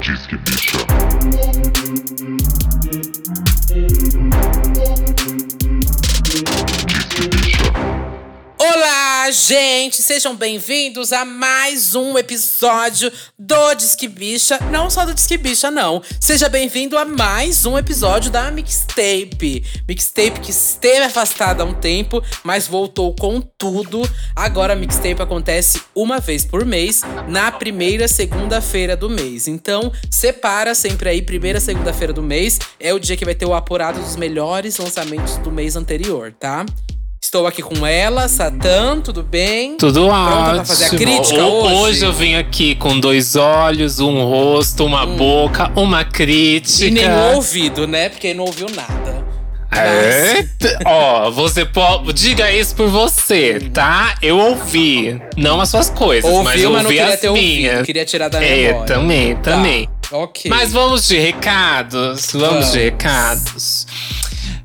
Disque bicha. Disque Gente! Sejam bem-vindos a mais um episódio do Disque Bicha. Não só do Disque Bicha, não. Seja bem-vindo a mais um episódio da Mixtape. Mixtape que esteve afastada há um tempo, mas voltou com tudo. Agora a Mixtape acontece uma vez por mês, na primeira segunda-feira do mês. Então, separa sempre aí, primeira segunda-feira do mês. É o dia que vai ter o apurado dos melhores lançamentos do mês anterior, tá? Estou aqui com ela, Satã, tudo bem? Tudo Pronta ótimo. pra fazer a crítica Ho- hoje? eu vim aqui com dois olhos, um rosto, uma boca, uma crítica. Hum. E nenhum ouvido, né? Porque não ouviu nada. É, ó, você pode. Diga isso por você, tá? Eu ouvi. Não as suas coisas, mas eu mas não ouvi queria as ter ouvido. minhas. Queria tirar da É, memória. também, Tá, também. Ok. Mas vamos de recados. Vamos, Vamos. de recados.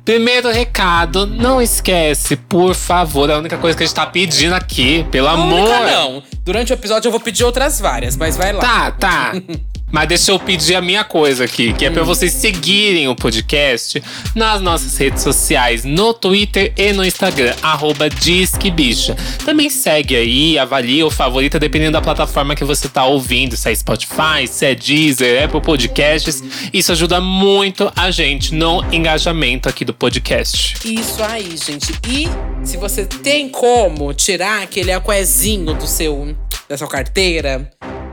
Primeiro recado, não esquece, por favor, a única coisa que a gente tá pedindo aqui, pelo A amor. única não. Durante o episódio eu vou pedir outras várias, mas vai lá. Tá, tá. Mas deixa eu pedir a minha coisa aqui, que é Hum. pra vocês seguirem o podcast nas nossas redes sociais, no Twitter e no Instagram, arroba Disque Bicha. Também segue aí, avalia o favorito, dependendo da plataforma que você tá ouvindo, se é Spotify, se é Deezer, Apple Podcasts. Isso ajuda muito a gente no engajamento aqui do podcast. Isso aí, gente. E se você tem como tirar aquele aquezinho do seu, da sua carteira,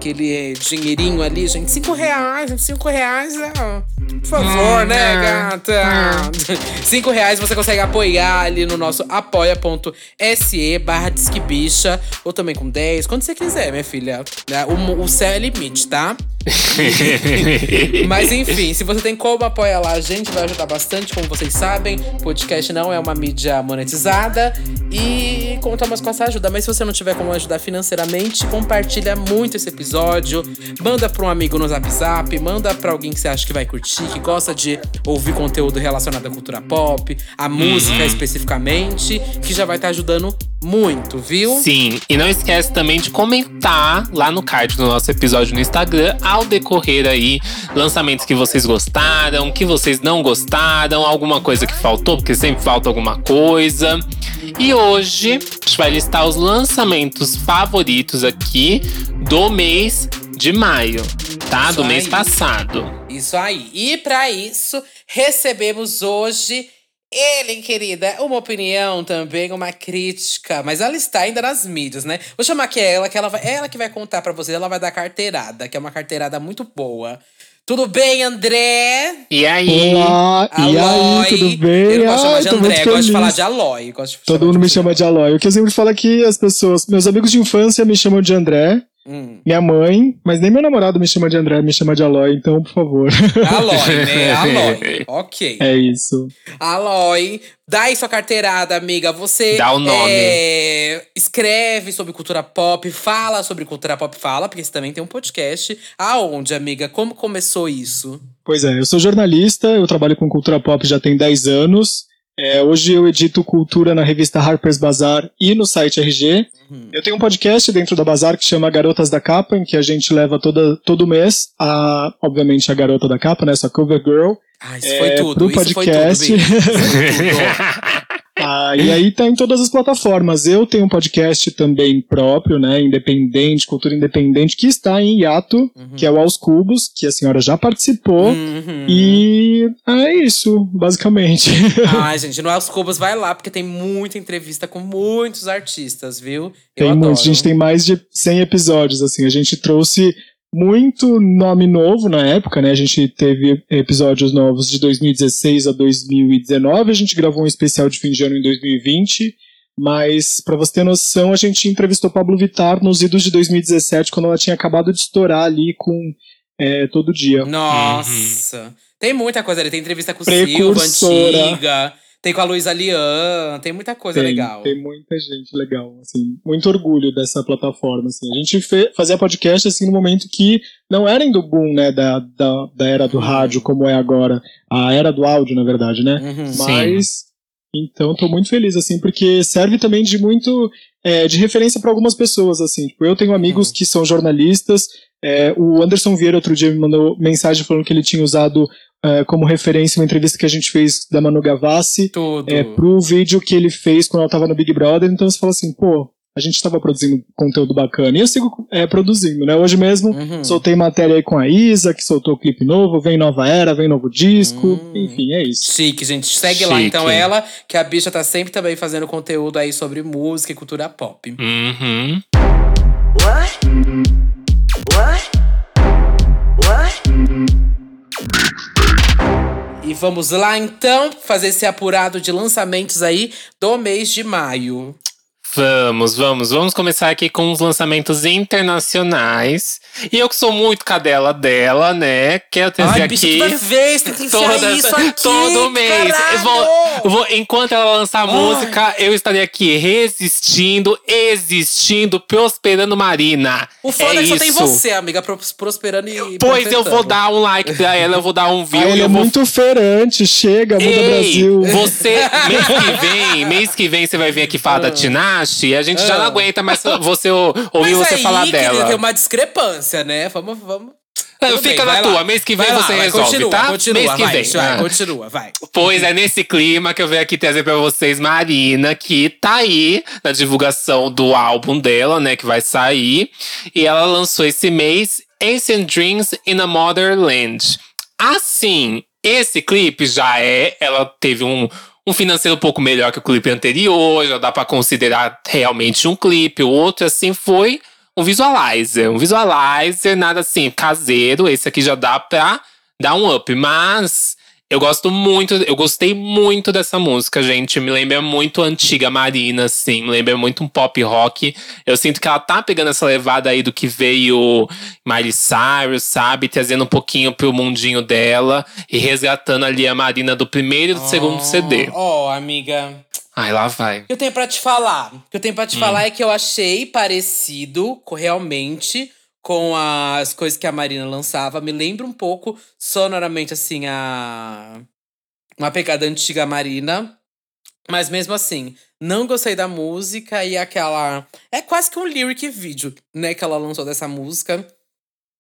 aquele dinheirinho ali, gente, cinco reais, gente, cinco reais, ó. Por favor, Hum, né, é. gata? Cinco reais você consegue apoiar ali no nosso apoia.se barra disquebicha, ou também com 10, quando você quiser, minha filha. né? O, o céu é limite, tá? Mas enfim, se você tem como apoiar lá, a gente vai ajudar bastante, como vocês sabem. Podcast não é uma mídia monetizada e contamos com essa ajuda. Mas se você não tiver como ajudar financeiramente, compartilha muito esse episódio. Manda pra um amigo no Zap Zap, manda pra alguém que você acha que vai curtir, que gosta de ouvir conteúdo relacionado à cultura pop, a música especificamente, que já vai estar ajudando muito, viu? Sim, e não esquece também de comentar lá no card do nosso episódio no Instagram, ao decorrer aí, lançamentos que vocês gostaram, que vocês não gostaram, alguma coisa que faltou, porque sempre falta alguma coisa. E hoje a gente vai listar os lançamentos favoritos aqui do mês de maio, tá? Isso do mês aí. passado. Isso aí. E para isso, recebemos hoje ele, querida, uma opinião também, uma crítica, mas ela está ainda nas mídias, né? Vou chamar aqui ela, que ela vai, ela que vai contar para vocês, ela vai dar carteirada, que é uma carteirada muito boa. Tudo bem, André? E aí? Olá, e Aloy. aí, tudo bem? Eu não gosto de chamar de André, gosto de falar de Aloy. Gosto de Todo mundo de me você. chama de Aloy. O que eu sempre falo é que as pessoas, meus amigos de infância me chamam de André, Hum. minha mãe, mas nem meu namorado me chama de André, me chama de Aloy, então, por favor. Aloy, né? Aloy. Ok. é isso. Aloy, dá aí sua carteirada, amiga. Você Dá o nome. é, escreve sobre cultura pop, fala sobre cultura pop, fala, porque você também tem um podcast. Aonde, amiga? Como começou isso? Pois é, eu sou jornalista, eu trabalho com cultura pop já tem 10 anos. É, hoje eu edito cultura na revista Harper's Bazaar e no site RG. Uhum. Eu tenho um podcast dentro da Bazar que chama Garotas da Capa, em que a gente leva toda, todo mês a, obviamente, a garota da capa, né? Essa cover girl. Ah, isso É, foi tudo. pro podcast. Isso foi tudo. Ah, e aí tá em todas as plataformas. Eu tenho um podcast também próprio, né? Independente, cultura independente, que está em hiato, Uhum. que é o Aos Cubos, que a senhora já participou. Uhum. E é isso, basicamente. Ai, gente, no Aos Cubos vai lá, porque tem muita entrevista com muitos artistas, viu? Eu tem muitos, a gente tem mais de 100 episódios, assim. A gente trouxe muito nome novo na época, né? A gente teve episódios novos de 2016 a 2019, a gente gravou um especial de fim de ano em 2020. Mas, pra você ter noção, a gente entrevistou Pablo Vittar nos idos de 2017, quando ela tinha acabado de estourar ali com é, Todo Dia. Nossa. Tem muita coisa ali. Tem entrevista com o Silva, antiga. Tem com a Luísa Lian. Tem muita coisa tem, legal. Tem muita gente legal, assim. Muito orgulho dessa plataforma, assim. A gente fazia podcast, assim, no momento que não era do boom, né, da, da, da era do rádio como é agora. A era do áudio, na verdade, né? Uhum. Sim. Mas Então, tô muito feliz, assim, porque serve também de muito é, de referência para algumas pessoas, assim. Tipo, eu tenho amigos uhum. que são jornalistas. É, o Anderson Vieira outro dia me mandou mensagem falando que ele tinha usado é, como referência uma entrevista que a gente fez da Manu Gavassi é, pro vídeo que ele fez quando ela tava no Big Brother. Então você fala assim, pô, a gente estava produzindo conteúdo bacana. E eu sigo é, produzindo, né? Hoje mesmo uhum. soltei matéria aí com a Isa, que soltou clipe novo, vem nova era, vem novo disco. Uhum. Enfim, é isso. Chique, gente. Segue Chique. lá então ela, que a bicha tá sempre também fazendo conteúdo aí sobre música e cultura pop. Uhum. What? What? Vamos lá então fazer esse apurado de lançamentos aí do mês de maio. Vamos, vamos. Vamos começar aqui com os lançamentos internacionais. E eu que sou muito cadela dela, né? Quero trazer Ai, aqui. Bicho, toda vez tem que toda, isso aqui, Todo mês. Eu vou, vou, enquanto ela lançar a música, eu estarei aqui resistindo, existindo, prosperando Marina. O foda é, é que só tem você, amiga, prosperando e. Pois eu vou dar um like pra ela, eu vou dar um view. Ai, ele é vou... muito ferante, chega, muda Ei, Brasil. Você, mês que vem, mês que vem você vai vir aqui falar da ah. Tinashe e a gente já não ah. aguenta mais você ouvir você aí, falar dela. Tem uma discrepância, né? Vamos, vamos. Não, fica bem, na tua. Lá. Mês que vem vai você lá, resolve, continua, tá? Continua, Mês que vai, vem. Vai, ah. Continua, vai. Pois é nesse clima que eu venho aqui trazer pra vocês Marina, que tá aí na divulgação do álbum dela, né? Que vai sair. E ela lançou esse mês Ancient Dreams in a Motherland. Assim, esse clipe já é. Ela teve um um financeiro um pouco melhor que o clipe anterior, já dá para considerar realmente um clipe. O outro, assim, foi um visualizer. Um visualizer, nada assim, caseiro. Esse aqui já dá pra dar um up. Mas eu gosto muito, eu gostei muito dessa música, gente. Me lembra muito a antiga Marina, assim. Me lembra muito um pop rock. Eu sinto que ela tá pegando essa levada aí do que veio Miley Cyrus, sabe? Trazendo um pouquinho pro mundinho dela e resgatando ali a Marina do primeiro e do oh, segundo CD. Ó, oh, amiga. Ai, lá vai. O que eu tenho pra te falar? O que eu tenho pra te hum. falar é que eu achei parecido, realmente com as coisas que a Marina lançava. Me lembra um pouco, sonoramente, assim, a. Uma pegada antiga Marina. Mas mesmo assim, não gostei da música e aquela. É quase que um lyric vídeo, né? Que ela lançou dessa música.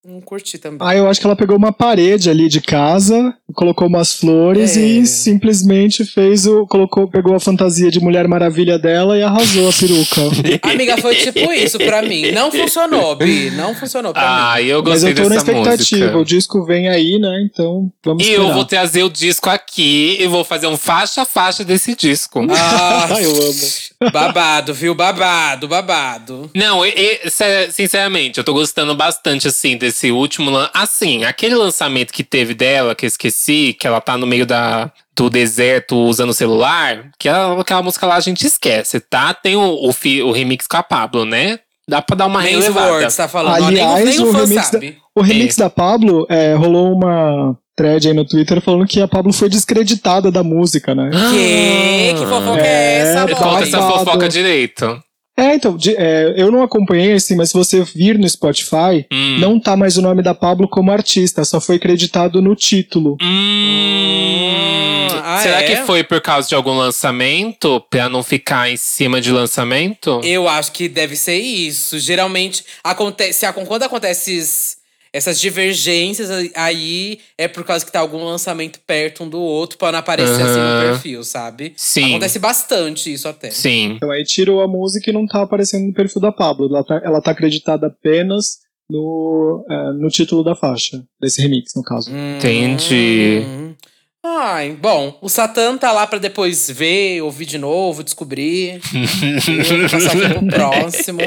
Não curti também. Ah, eu acho que ela pegou uma parede ali de casa, colocou umas flores é. e simplesmente fez o. colocou, pegou a fantasia de Mulher Maravilha dela e arrasou a peruca. Amiga, foi tipo isso pra mim. Não funcionou, Bi. Não funcionou pra ah, mim. eu gostei Mas eu tô na expectativa. Música. O disco vem aí, né? Então vamos E esperar. eu vou trazer o disco aqui e vou fazer um faixa-faixa desse disco. Ah, eu amo. Babado, viu? Babado, babado. Não, e, e, sinceramente, eu tô gostando bastante, assim, desse esse último. Assim, aquele lançamento que teve dela, que eu esqueci, que ela tá no meio da, do deserto usando o celular, que ela, aquela música lá a gente esquece, tá? Tem o, o, o remix com a Pablo, né? Dá pra dar uma Maze relevada. Words, tá falando. Aliás, nem, nem o, o remix, da, o remix é. da Pablo é, rolou uma thread aí no Twitter falando que a Pablo foi descreditada da música, né? Que? Que fofoca é, é essa, Conta essa fofoca direito. É, então, de, é, eu não acompanhei assim, mas se você vir no Spotify, hum. não tá mais o nome da Pablo como artista, só foi acreditado no título. Hum. Ah, Será é? que foi por causa de algum lançamento? Pra não ficar em cima de lançamento? Eu acho que deve ser isso. Geralmente, acontece, quando acontece essas divergências aí é por causa que tá algum lançamento perto um do outro pra não aparecer uhum. assim no perfil, sabe? Sim. Acontece bastante isso até. Sim. Então aí tirou a música e não tá aparecendo no perfil da Pablo. Ela tá, ela tá acreditada apenas no, é, no título da faixa, desse remix, no caso. Hum, Entendi. Ai, bom, o Satã tá lá pra depois ver, ouvir de novo, descobrir. passar aqui pro próximo.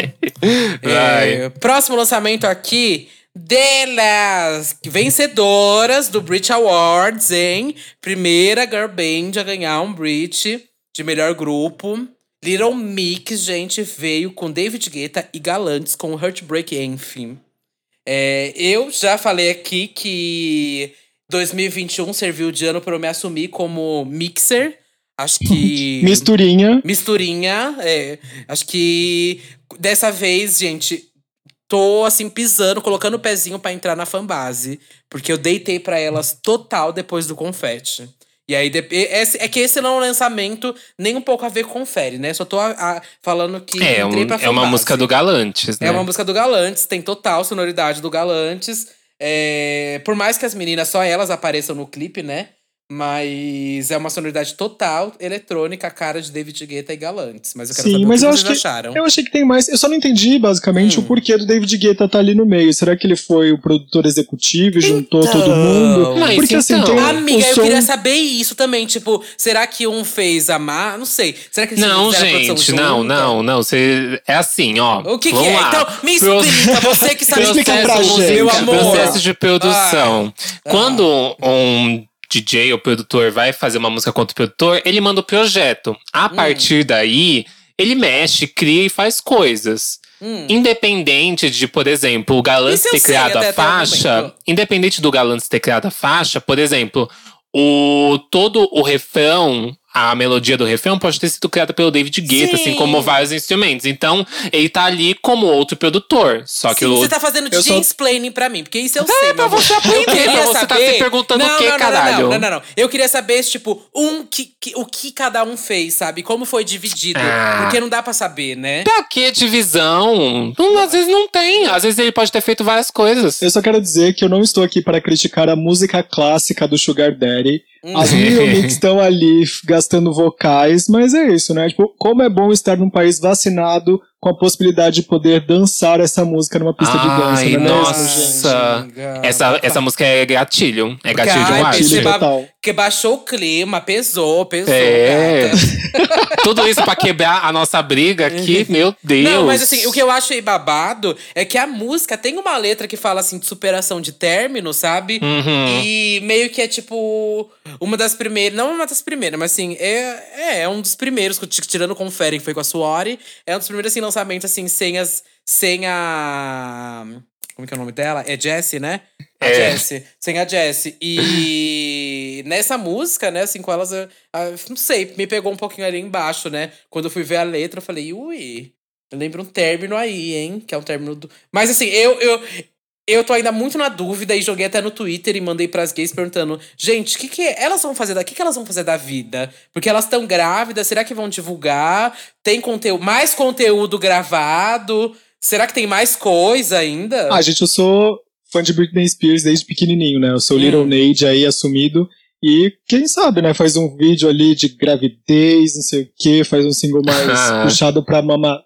É, próximo lançamento aqui delas vencedoras do Brit Awards, hein? Primeira girl band a ganhar um Brit de melhor grupo. Little Mix, gente, veio com David Guetta e Galantes com Heartbreak Anthem. É, eu já falei aqui que 2021 serviu de ano para eu me assumir como mixer. Acho que. Misturinha. Misturinha. É, acho que dessa vez, gente, tô assim pisando, colocando o pezinho para entrar na fanbase, porque eu deitei para elas total depois do confete. E aí, é que esse não é um lançamento nem um pouco a ver com Fere, né? Só tô a, a, falando que. É, um, é uma música do Galantes, né? É uma música do Galantes, tem total sonoridade do Galantes. É, por mais que as meninas, só elas apareçam no clipe, né? Mas é uma sonoridade total eletrônica, a cara de David Guetta e Galantes. Mas eu quero Sim, saber mas o que eu vocês acho que, acharam. Eu achei que tem mais. Eu só não entendi, basicamente, Hum. o porquê do David Guetta estar ali no meio. Será que ele foi o produtor executivo e juntou Então. todo mundo? Mas Porque assim, então. tem Amiga, o eu som... queria saber isso também. Tipo, será que um fez a má? Não sei. Será que eles Não, gente, não, não, não. Você, é assim, ó. O que, que vamos é? lá. Então, me Pro- explica, você que sabe Explica explicar pra isso, gente. meu amor. Processo de produção. Ah. Quando um DJ ou produtor vai fazer uma música com outro produtor, ele manda o projeto. Hum. A partir daí, ele mexe, cria e faz coisas. Hum. Independente de, por exemplo, o eu ter criado a o faixa. Independente do Galantes ter criado a faixa, por exemplo, o, todo o refrão, a melodia do refrão pode ter sido criada pelo David Guetta, Sim. assim como vários instrumentos. Então, ele tá ali como outro produtor. Só que Sim, o você tá fazendo explaining pra mim, porque isso eu sei. pra meu amor. você aprender, Eu pra você tá saber... se perguntando não, o quê, não, não, caralho? Não, não, não, não. Eu queria saber, tipo, um que, que- o que cada um fez, sabe? Como foi dividido. Ah. Porque não dá pra saber, né? Pra que divisão? Não, às vezes não tem. Às vezes ele pode ter feito várias coisas. Eu só quero dizer que eu não estou aqui para criticar a música clássica do Sugar Daddy. Hum. As Mix estão ali gastando vocais, mas é isso, né? Tipo, como é bom estar num país vacinado com a possibilidade de poder dançar essa música numa pista de dança, Ai, não é mesmo, nossa. gente? Essa, essa música é gatilho. É gatilho de ai, um acho. ba- total. Porque baixou o clima, pesou, pesou, É. Tudo isso pra quebrar a nossa briga aqui, meu Deus. Não, mas assim, o que eu acho aí babado é que a música tem uma letra que fala assim de superação de término, sabe? Uhum. E meio que é tipo uma das primeiras, não uma das primeiras, mas assim, é, é, é um dos primeiros, tirando o Confere, que foi com a Suori, é um dos primeiros assim, lançamentos assim, sem as. Sem a. Como que é o nome dela? É Jessie, né? A É. Jessie. Sem a Jessie. E nessa música, né, assim, com elas, eu- ah, não sei, me pegou um pouquinho ali embaixo, né? Quando eu fui ver a letra, eu falei, ui, eu lembro um término aí, hein? Que é um término do. Mas assim, eu. eu eu tô ainda muito na dúvida e joguei até no Twitter e mandei pras gays perguntando: gente, o que, que elas vão fazer da que, que elas vão fazer da vida? Porque elas estão grávidas, será que vão divulgar? Tem conteúdo, mais conteúdo gravado? Será que tem mais coisa ainda? Ah, gente, eu sou fã de Britney Spears desde pequenininho, né? Eu sou Hum. Little Nade aí, assumido. E quem sabe, né? Faz um vídeo ali de gravidez, não sei o quê, faz um single mais puxado pra mama,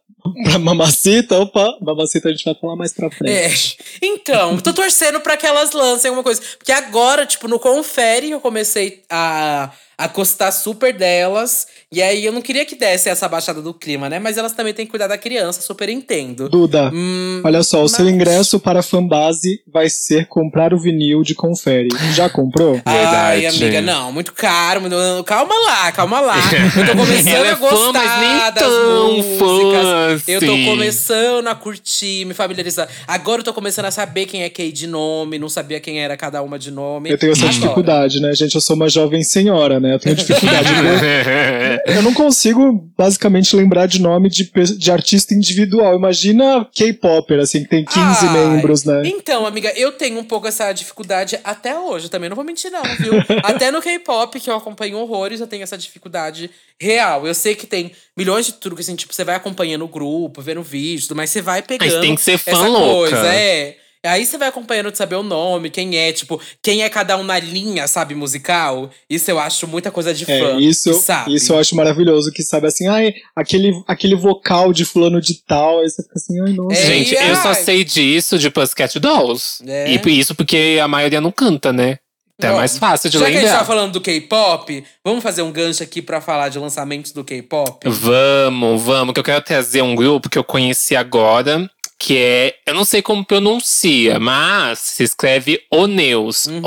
pra mamacita. Opa, mamacita a gente vai falar mais pra É. frente. Então, tô torcendo pra que elas lancem alguma coisa. Porque agora, tipo, no Confere, eu comecei a, a gostar super delas. E aí, eu não queria que desse essa baixada do clima, né? Mas elas também têm que cuidar da criança, super entendo. Duda, Hum, olha só, o seu mas- ingresso para a fanbase vai ser comprar o vinil de Confere. Já comprou? Ai, Verdade. amiga, não, muito caro. muito- Calma lá, calma lá. Eu tô começando Ela é a fã, gostar mas nem das tão músicas. fã, Eu tô assim. começando a curtir, me familiarizar. Agora eu tô começando a saber quem é quem de nome, não sabia quem era cada uma de nome. Eu tenho essa Agora. dificuldade, né? Gente, eu sou uma jovem senhora, né? Eu tenho dificuldade. eu, não consigo, basicamente, lembrar de nome de, de artista individual. Imagina K-Popper, assim, que tem 15 Ai, membros, né? Então, amiga, eu tenho um pouco essa dificuldade até hoje, também não vou mentir não, viu? até no K-pop, que eu acompanho horrores, eu tenho essa dificuldade real. Eu sei que tem milhões de truques, assim, tipo, você vai acompanhando o grupo, vendo vídeos, mas você vai pegando tem que ser fã essa louca. coisa, é. Aí você vai acompanhando de saber o nome, quem é, tipo, quem é cada um na linha, sabe, musical. Isso eu acho muita coisa de fã. É, isso, sabe? isso eu acho maravilhoso, que sabe assim, ai, aquele, aquele vocal de fulano de tal, aí você fica assim, ai, nossa. É, Gente, eu só ai. sei disso de Pussycat Dolls. É. E isso porque a maioria não canta, né? Então é Bom, mais fácil de Já que a gente lembrar. tá falando do K-pop, vamos fazer um gancho aqui pra falar de lançamentos do K-pop? Vamos, vamos, que eu quero trazer um grupo que eu conheci agora, que é. Eu não sei como pronuncia, mas se escreve Oneus. Uhum.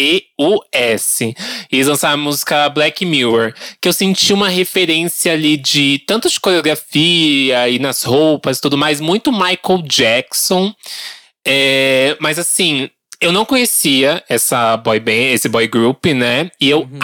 O-N-E-U-S. E eles lançaram a música Black Mirror, que eu senti uma referência ali de tanto de coreografia e nas roupas e tudo mais, muito Michael Jackson. É, mas assim, eu não conhecia essa boy band, esse boy group, né? E eu Uhum.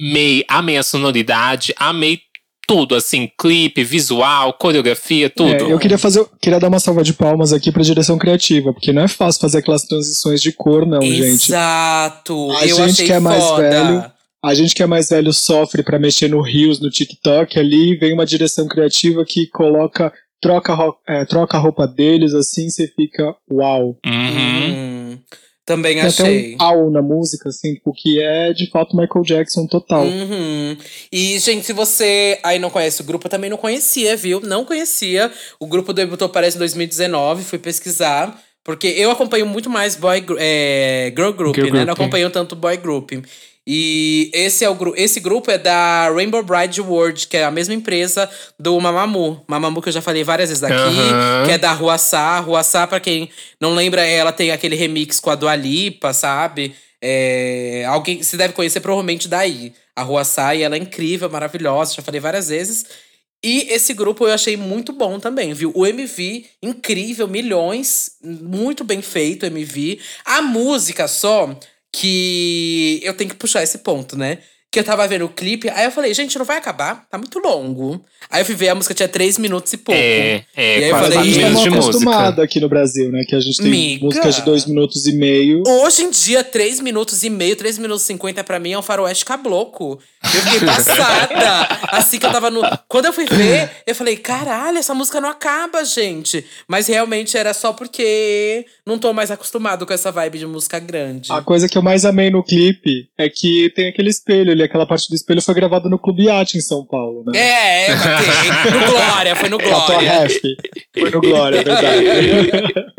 amei, amei a sonoridade, amei tudo, assim, clipe, visual, coreografia, tudo. É, eu queria fazer, queria dar uma salva de palmas aqui pra direção criativa, porque não é fácil fazer aquelas transições de cor, não, gente. Exato. A eu gente que é mais foda. velho, a gente que é mais velho sofre para mexer no Rios, no TikTok ali, vem uma direção criativa que coloca troca, é, troca a roupa deles, assim, você fica uau. Uhum. Hum, também Tem até achei. um au na música, assim, tipo, que é de fato Michael Jackson total. Uhum. E, gente, se você aí não conhece o grupo, eu também não conhecia, viu? Não conhecia. O grupo debutou, parece, em 2019. Fui pesquisar. Porque eu acompanho muito mais boy, é, girl group, Girl né? Não group. acompanho tanto boy group. E esse, é o, gru- esse grupo é da Rainbow Bride World, que é a mesma empresa do Mamamoo. Mamamoo que eu já falei várias vezes aqui, Aham. que é da Ruaçá. Ruaçá, pra quem não lembra, ela tem aquele remix com a Dua Lipa, sabe? É, alguém se deve conhecer provavelmente daí. A Ruaçá, e ela é incrível, maravilhosa, já falei várias vezes. E esse grupo eu achei muito bom também, viu? O MV, incrível, milhões, muito bem feito o MV. A música só, que eu tenho que puxar esse ponto, né? Que eu tava vendo o clipe, aí eu falei, gente, não vai acabar, tá muito longo. Aí eu fui ver, a música tinha três minutos e pouco. É, E aí é eu falei, a gente tá mal acostumado aqui no Brasil, né? Que a gente tem Miga. músicas de dois minutos e meio. Hoje em dia, três minutos e meio, três minutos e cinquenta pra mim é um faroeste cabloco. Eu fiquei passada. assim que eu tava no. Quando eu fui ver, eu falei: caralho, essa música não acaba, gente. Mas realmente era só porque não tô mais acostumado com essa vibe de música grande. A coisa que eu mais amei no clipe é que tem aquele espelho ali, aquela parte do espelho foi gravada no Clube Yacht em São Paulo, né? É, é. No Glória, foi no Glória. ref. Foi no Glória, é verdade.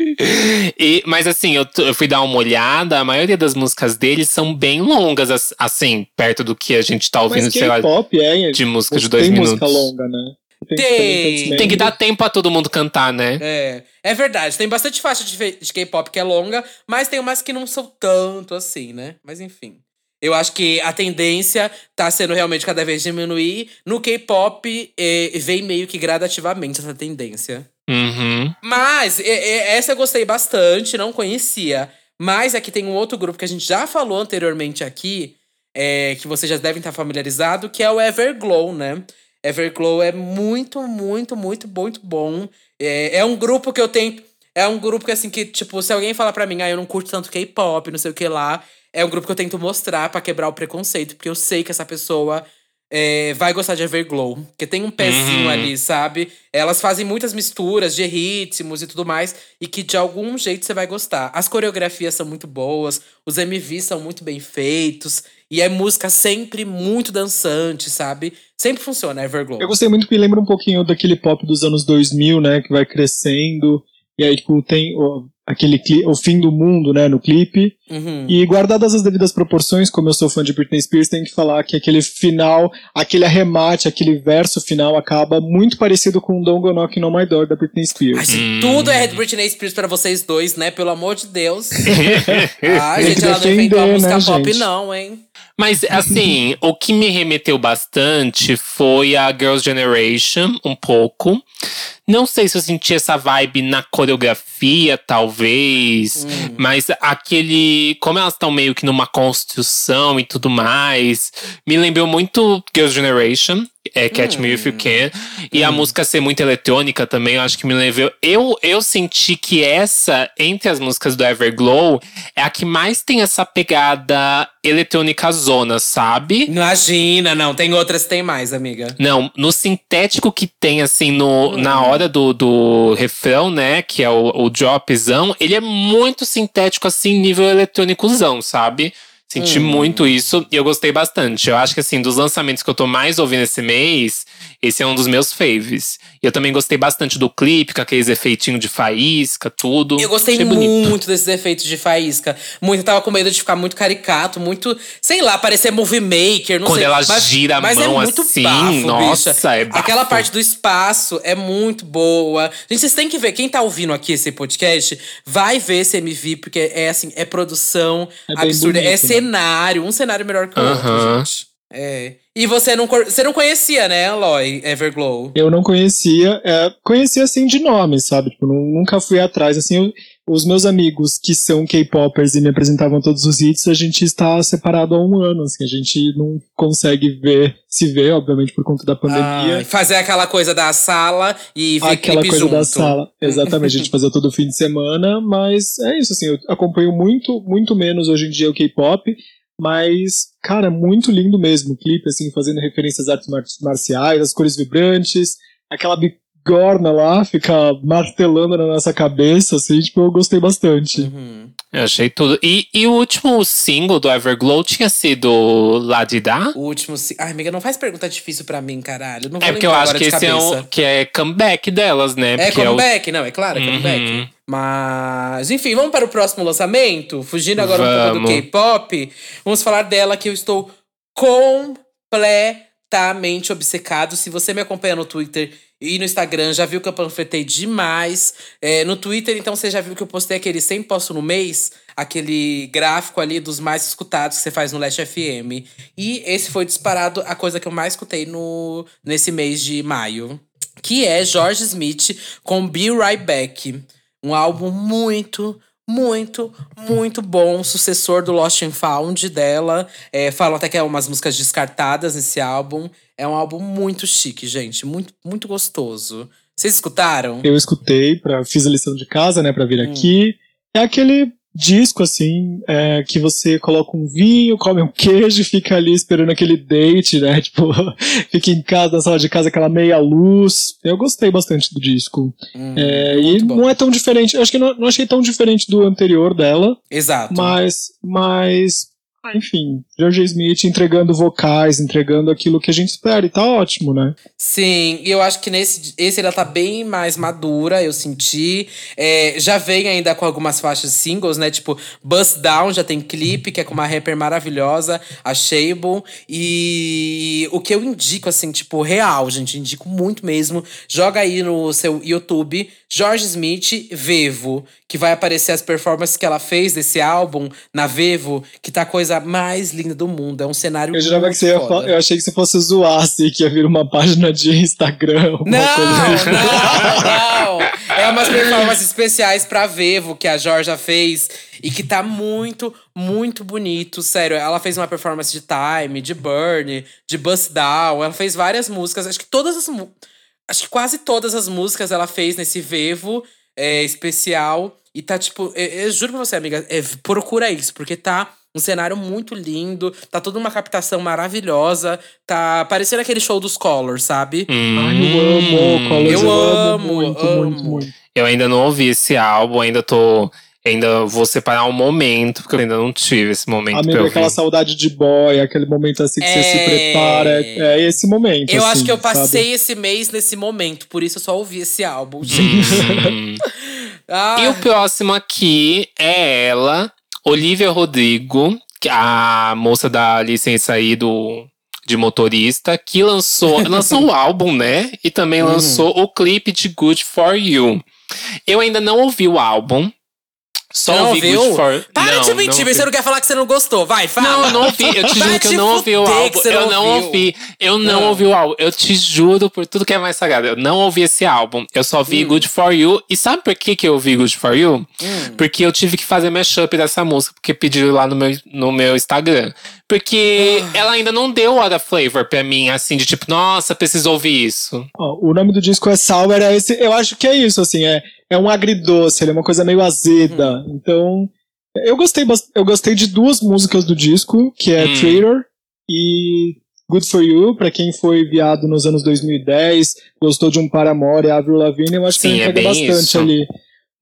E, mas assim, eu, eu fui dar uma olhada, a maioria das músicas deles são bem longas, as- assim, perto do que a gente tá ouvindo, Mas sei lá, K-pop é. de música de tem dois minutos. música longa, né? Tem. Tem que dar tempo pra todo mundo cantar, né? É, é verdade. Tem bastante faixa de, de K-pop que é longa, mas tem umas que não são tanto assim, né? Mas enfim. Eu acho que a tendência tá sendo realmente cada vez diminuir. No K-pop, eh, vem meio que gradativamente essa tendência. Uhum. Mas eh, eh, essa eu gostei bastante, não conhecia. Mas aqui tem um outro grupo que a gente já falou anteriormente aqui, é, que vocês já devem estar familiarizados, que é o Everglow, né? Everglow é muito, muito, muito, muito bom. É, é um grupo que eu tenho. É um grupo que, assim, que, tipo, se alguém falar pra mim, ah, eu não curto tanto K-pop, não sei o que lá, é um grupo que eu tento mostrar pra quebrar o preconceito, porque eu sei que essa pessoa é, vai gostar de Everglow. Porque tem um pezinho Uhum. ali, sabe? Elas fazem muitas misturas de ritmos e tudo mais, e que de algum jeito você vai gostar. As coreografias são muito boas, os MVs são muito bem feitos, e é música sempre muito dançante, sabe? Sempre funciona, Everglow. Eu gostei muito que lembra um pouquinho daquele pop dos anos 2000, né? Que vai crescendo. E aí, tipo, tem o, aquele o fim do mundo, né? No clipe. Uhum. E guardadas as devidas proporções, como eu sou fã de Britney Spears, tem que falar que aquele final, aquele arremate, aquele verso final acaba muito parecido com Don't Go Knocking on My Door da Britney Ai, Spears. se Hum. tudo é Britney Spears pra vocês dois, né? Pelo amor de Deus. Ai, gente, ela não inventou a defender, música né, pop, gente? não, hein? Mas, assim, o que me remeteu bastante foi a Girls' Generation, um pouco. Não sei se eu senti essa vibe na coreografia, talvez. Hum. Mas aquele. Como elas estão meio que numa construção e tudo mais. Me lembrou muito Girls' Generation. É Catch Me If You Can. E a música ser muito eletrônica também, eu acho que me lembrou. Eu, eu senti que essa, entre as músicas do Everglow, é a que mais tem essa pegada eletrônica zona, sabe? Imagina, não. Tem outras, tem mais, amiga. Não, no sintético que tem, assim, no, na hora do, do refrão, né? Que é o, o dropzão, ele é muito sintético, assim, nível eletrônicozão, sabe? Senti Hum. muito isso e eu gostei bastante. Eu acho que, assim, dos lançamentos que eu tô mais ouvindo esse mês, esse é um dos meus faves. E eu também gostei bastante do clipe, com aqueles efeitinhos de faísca, tudo. Eu gostei Achei bonito. muito desses efeitos de faísca. Muito, eu tava com medo de ficar muito caricato, muito, sei lá, parecer movie maker, não Quando sei. ela mas, gira a mas mão é muito assim, bafo, nossa, bicha. é bafo. Aquela parte do espaço é muito boa. Gente, vocês têm que ver, quem tá ouvindo aqui esse podcast, vai ver esse MV, porque é assim, é produção É absurda. bonito, é né? Cenário, um cenário melhor que o Aham. outro, gente. É. E você não, você não conhecia, né, Aloy, Everglow? Eu não conhecia, é, conhecia assim de nome, sabe? Tipo, nu- nunca fui atrás. Assim, eu- os meus amigos que são K-popers e me apresentavam todos os hits, a gente está separado há um ano, assim, a gente não consegue ver, se ver, obviamente, por conta da pandemia. Ah, fazer aquela coisa da sala e ver Aquela coisa junto. da sala. Exatamente, a gente fazia todo fim de semana, mas é isso, assim, eu acompanho muito, muito menos hoje em dia o K-pop, Mas, cara, muito lindo mesmo o clipe, assim, fazendo referências às artes marciais, as cores vibrantes, aquela bigorna lá fica martelando na nossa cabeça, assim, tipo, eu gostei bastante. Uhum. Eu achei tudo. E, e o último single do Everglow tinha sido Ladida? O último. Ai, amiga, não faz pergunta difícil pra mim, caralho. Não vou É porque eu acho que esse é, um, que é comeback delas, né? É Porque comeback, não, é claro, é Uhum. comeback. Mas, enfim, vamos para o próximo lançamento? Fugindo agora um pouco do Vamos. K-pop, vamos falar dela que eu estou completamente obcecado. Se você me acompanha no Twitter e no Instagram, já viu que eu panfletei demais. É, no Twitter, então, você já viu que eu postei aquele sempre posto no mês, aquele gráfico ali dos mais escutados que você faz no Last FM. E esse foi disparado a coisa que eu mais escutei no, nesse mês de maio que é George Smith com Be Right Back. Um álbum muito, muito, muito bom. Sucessor do Lost and Found dela. É, falam até que é umas músicas descartadas nesse álbum. É um álbum muito chique, gente. Muito, muito gostoso. Vocês escutaram? Eu escutei, pra, fiz a lição de casa, né, pra vir Hum. aqui. É aquele disco, assim, é, que você coloca um vinho, come um queijo e fica ali esperando aquele date, né? Tipo, fica em casa, na sala de casa, aquela meia luz. Eu gostei bastante do disco. Hum, É, e muito bom. não é tão diferente, eu acho que não, não achei tão diferente do anterior dela, Exato. mas, mas, enfim, George Smith entregando vocais, entregando aquilo que a gente espera, e tá ótimo, né? Sim, e eu acho que nesse esse ela tá bem mais madura, eu senti. É, já vem ainda com algumas faixas singles, né? Tipo, Bust Down já tem clipe, que é com uma rapper maravilhosa, a Shable. E o que eu indico, assim, tipo, real, gente, indico muito mesmo. Joga aí no seu YouTube, George Smith, Vevo, que vai aparecer as performances que ela fez desse álbum na Vevo, que tá a coisa mais linda do mundo. É um cenário Eu jurava que você ia foda. Eu achei que você fosse zoar, assim, que ia vir uma página de Instagram. Não, coisa assim. não, não. É umas performances especiais pra Vevo que a Georgia fez e que tá muito, muito bonito. Sério, ela fez uma performance de Time, de Burn, de Bust Down. Ela fez várias músicas. Acho que todas as. Acho que quase todas as músicas ela fez nesse Vevo é, especial. E tá tipo. Eu, eu juro pra você, amiga, é, procura isso, porque tá. Um cenário muito lindo, tá toda uma captação maravilhosa, tá parecendo aquele show dos Colors, sabe? Ai, eu amo, Colors, Eu eu, amo, amo, muito, amo. muito, muito. Eu ainda não ouvi esse álbum, ainda tô. Ainda vou separar um momento, porque eu ainda não tive esse momento Amigo, eu aquela saudade de boy, aquele momento assim que você se É. prepara. É, é esse momento. Eu acho assim, que eu sabe? passei esse mês nesse momento, por isso eu só ouvi esse álbum, gente. Hum. Ah, E o próximo aqui é ela, Olivia Rodrigo, é a moça da licença aí do, de motorista, que lançou, lançou o álbum, né? E também Uhum. lançou o clipe de Good For You. Eu ainda não ouvi o álbum. Só não ouvi ouviu? Good For Para não, de mentir, não você não quer falar que você não gostou. Vai, fala. Não, eu não ouvi. Eu te juro que eu não ouvi o álbum. Eu não ouvi. Eu não Não. ouvi o álbum. Eu te juro por tudo que é mais sagrado. Eu não ouvi esse álbum. Eu só vi Hum. Good For You. E sabe por que, que eu ouvi Good For You? Hum. Porque eu tive que fazer mashup dessa música, porque pediram lá no meu, no meu Instagram. Porque Ah. ela ainda não deu hora flavor pra mim, assim, de tipo, nossa, preciso ouvir isso. Ó, o nome do disco é Sour, é esse, eu acho que é isso, assim, é, é um agridoce, ele é uma coisa meio azeda. Uhum. Então, eu gostei, eu gostei de duas músicas do disco, que é Hum. Traitor e Good For You, pra quem foi viado nos anos 2010, gostou de um Paramore e Avril Lavigne, eu acho que Sim, ele é bem bastante isso. ali.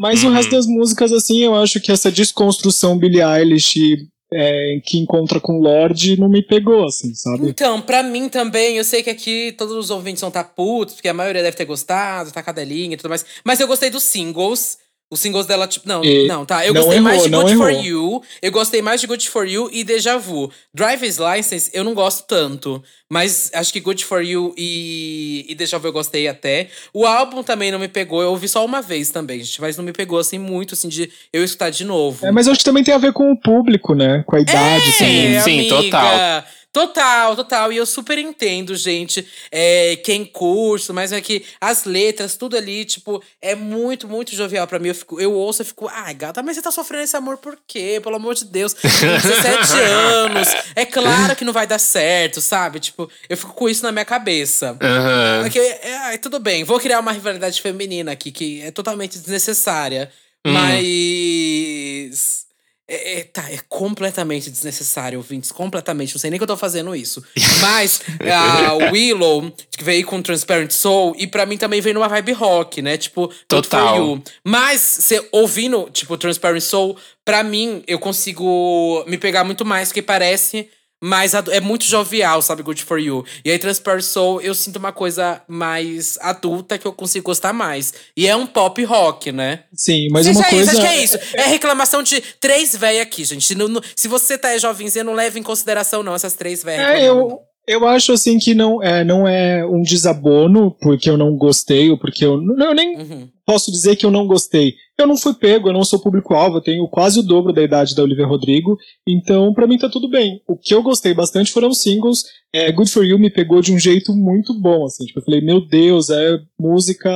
Mas o Uhum. resto das músicas, assim, eu acho que essa desconstrução Billie Eilish é, que encontra com Lorde não me pegou, assim, sabe? Então, pra mim também, eu sei que aqui todos os ouvintes vão estar putos, porque a maioria deve ter gostado, tá cadelinha e tudo mais. Mas eu gostei dos singles. Os singles dela, tipo, não, E não, tá. Eu não gostei mais errou, de não Good For. You. Eu gostei mais de Good For You e Deja Vu. Driver's License, eu não gosto tanto. Mas acho que Good For You e, e Deja Vu eu gostei até. O álbum também não me pegou. Eu ouvi só uma vez também, gente. Mas não me pegou, assim, muito, assim, de eu escutar de novo. É, mas eu acho que também tem a ver com o público, né? Com a idade, Sim. É, sim, amiga. total. Total, total. E eu super entendo, gente, é, quem curso, mas é que as letras, tudo ali, tipo, é muito, muito jovial pra mim. Eu, fico, eu ouço e fico, ai, gata, mas você tá sofrendo esse amor por quê? Pelo amor de Deus. Tem 17 anos. É claro que não vai dar certo, sabe? Tipo, eu fico com isso na minha cabeça. Aham. Porque, é, ai, tudo bem, vou criar uma rivalidade feminina aqui, que é totalmente desnecessária. Hum. Mas. É, é, tá, é completamente desnecessário, ouvintes. Completamente. Não sei nem que eu tô fazendo isso. Mas a Willow, que veio com Transparent Soul, e pra mim também veio numa vibe rock, né? Tipo, Total. Mas, você ouvindo, tipo, Transparent Soul, pra mim, eu consigo me pegar muito mais, porque parece mais é muito jovial, sabe? Good for You. E aí, Transparent Soul, eu sinto uma coisa mais adulta que eu consigo gostar mais. E é um pop rock, né? Sim, mas uma é coisa. Isso, acho que é isso. É reclamação de três véias aqui, gente. Se você tá jovenzinha, não leve em consideração, não, essas três véias. É, eu, eu acho assim que não é, não é um desabono porque eu não gostei, ou porque eu. Não, eu nem uhum. posso dizer que eu não gostei. Eu não fui pego, eu não sou público-alvo, eu tenho quase o dobro da idade da Olivia Rodrigo, então para mim tá tudo bem. O que eu gostei bastante foram os singles. É, Good For You me pegou de um jeito muito bom, assim. Tipo, eu falei, meu Deus, é música